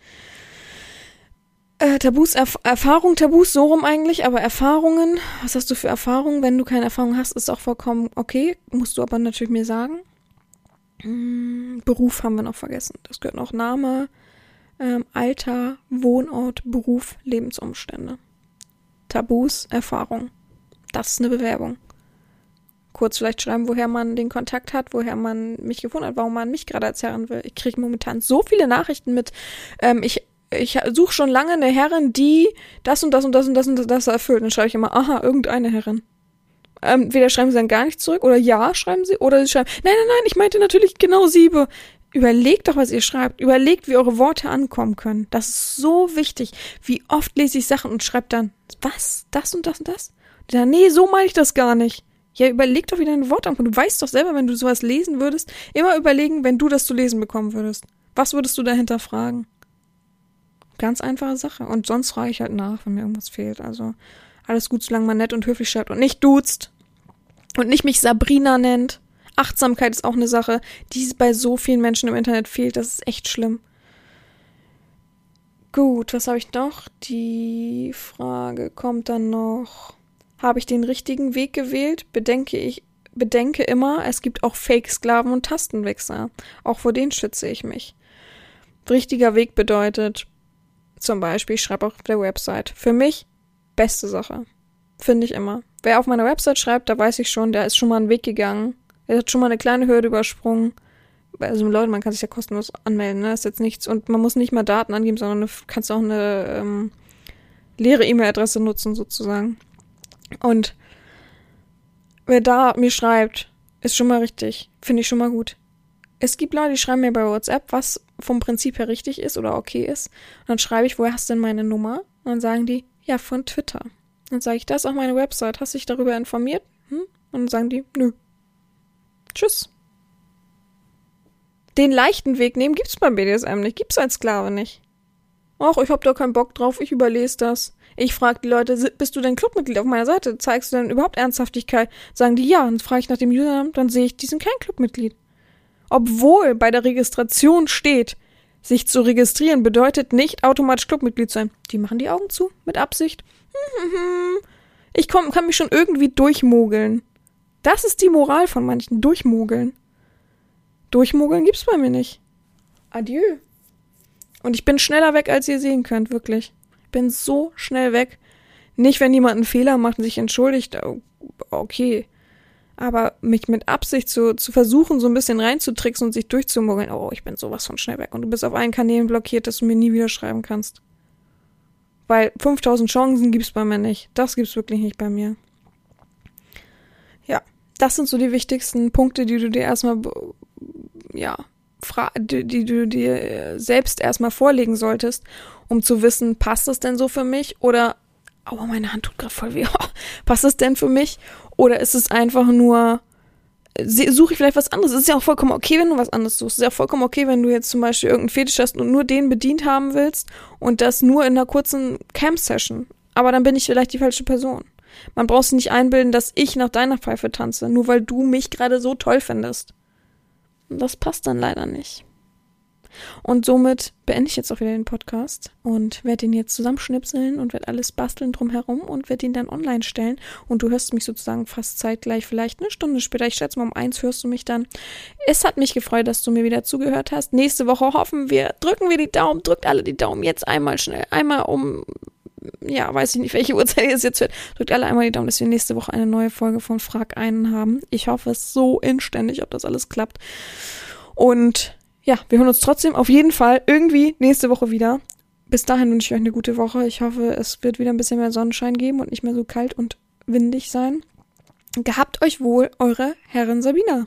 Äh, Tabus, Erf Erfahrung, Tabus, so rum eigentlich, aber Erfahrungen, was hast du für Erfahrungen? Wenn du keine Erfahrung hast, ist auch vollkommen okay, musst du aber natürlich mir sagen. Hm, Beruf haben wir noch vergessen. Das gehört noch Name, ähm, Alter, Wohnort, Beruf, Lebensumstände. Tabus, Erfahrung. Das ist eine Bewerbung. Kurz vielleicht schreiben, woher man den Kontakt hat, woher man mich gefunden hat, warum man mich gerade als will. Ich kriege momentan so viele Nachrichten mit, ähm, ich ich suche schon lange eine Herrin, die das und das und das und das und das erfüllt. Dann schreibe ich immer, aha, irgendeine Herrin. Ähm, weder schreiben sie dann gar nicht zurück oder ja, schreiben sie, oder sie schreiben, nein, nein, nein, ich meinte natürlich genau siebe. Überlegt doch, was ihr schreibt. Überlegt, wie eure Worte ankommen können. Das ist so wichtig. Wie oft lese ich Sachen und schreibe dann, was? Das und das und das? Und dann, nee, so meine ich das gar nicht. Ja, überleg doch, wie deine Worte ankommen. Du weißt doch selber, wenn du sowas lesen würdest, immer überlegen, wenn du das zu lesen bekommen würdest. Was würdest du dahinter fragen? Ganz einfache Sache. Und sonst frage ich halt nach, wenn mir irgendwas fehlt. Also alles gut, solange man nett und höflich schreibt und nicht duzt. Und nicht mich Sabrina nennt. Achtsamkeit ist auch eine Sache, die bei so vielen Menschen im Internet fehlt. Das ist echt schlimm. Gut, was habe ich noch? Die Frage kommt dann noch. Habe ich den richtigen Weg gewählt? Bedenke ich, bedenke immer, es gibt auch Fake-Sklaven und Tastenwichser. Auch vor denen schütze ich mich. Richtiger Weg bedeutet, zum Beispiel, ich schreibe auf der Website. Für mich beste Sache. Finde ich immer. Wer auf meiner Website schreibt, da weiß ich schon, der ist schon mal einen Weg gegangen. Er hat schon mal eine kleine Hürde übersprungen. Also Leute, man kann sich ja kostenlos anmelden, ne? Das ist jetzt nichts. Und man muss nicht mal Daten angeben, sondern du kannst auch eine ähm, leere E-Mail-Adresse nutzen, sozusagen. Und wer da mir schreibt, ist schon mal richtig. Finde ich schon mal gut. Es gibt Leute, die schreiben mir bei WhatsApp, was vom Prinzip her richtig ist oder okay ist. Und dann schreibe ich, woher hast du denn meine Nummer? Und dann sagen die, ja, von Twitter. Dann sage ich, das ist auch meine Website. Hast du dich darüber informiert? Hm? Und dann sagen die, nö. Tschüss. Den leichten Weg nehmen gibt's beim BDSM nicht. Gibt's als Sklave nicht. Ach, ich hab da keinen Bock drauf. Ich überlese das. Ich frage die Leute, bist du denn Clubmitglied auf meiner Seite? Zeigst du denn überhaupt Ernsthaftigkeit? Sagen die ja. Dann frage ich nach dem Username, dann sehe ich, die sind kein Clubmitglied. Obwohl bei der Registration steht, sich zu registrieren bedeutet nicht automatisch Clubmitglied sein. Die machen die Augen zu, mit Absicht. Ich komm, kann mich schon irgendwie durchmogeln. Das ist die Moral von manchen. Durchmogeln. Durchmogeln gibt's bei mir nicht. Adieu. Und ich bin schneller weg, als ihr sehen könnt, wirklich. Ich bin so schnell weg. Nicht, wenn jemand einen Fehler macht und sich entschuldigt. Okay. Aber mich mit Absicht zu, zu versuchen, so ein bisschen reinzutricksen und sich durchzumogeln, oh, ich bin sowas von schnell weg. Und du bist auf allen Kanälen blockiert, dass du mir nie wieder schreiben kannst. Weil 5000 Chancen gibt's bei mir nicht. Das gibt's wirklich nicht bei mir. Ja, das sind so die wichtigsten Punkte, die du dir erstmal, ja, die, die du dir selbst erstmal vorlegen solltest, um zu wissen, passt das denn so für mich oder, aua, meine Hand tut gerade voll weh, passt das denn für mich oder ist es einfach nur, suche ich vielleicht was anderes? Es ist ja auch vollkommen okay, wenn du was anderes suchst. Es ist ja auch vollkommen okay, wenn du jetzt zum Beispiel irgendeinen Fetisch hast und nur den bedient haben willst und das nur in einer kurzen Camp-Session. Aber dann bin ich vielleicht die falsche Person. Man braucht sich nicht einbilden, dass ich nach deiner Pfeife tanze, nur weil du mich gerade so toll findest. Und das passt dann leider nicht. Und somit beende ich jetzt auch wieder den Podcast und werde ihn jetzt zusammenschnipseln und werde alles basteln drumherum und werde ihn dann online stellen. Und du hörst mich sozusagen fast zeitgleich, vielleicht eine Stunde später. Ich schätze mal um eins hörst du mich dann. Es hat mich gefreut, dass du mir wieder zugehört hast. Nächste Woche hoffen wir, drücken wir die Daumen, drückt alle die Daumen jetzt einmal schnell, einmal um ja, weiß ich nicht, welche Uhrzeit es jetzt wird. Drückt alle einmal die Daumen, dass wir nächste Woche eine neue Folge von Frag einen haben. Ich hoffe es so inständig, ob das alles klappt. Und ja, wir hören uns trotzdem auf jeden Fall irgendwie nächste Woche wieder. Bis dahin wünsche ich euch eine gute Woche. Ich hoffe, es wird wieder ein bisschen mehr Sonnenschein geben und nicht mehr so kalt und windig sein. Gehabt euch wohl, eure Herrin Sabina.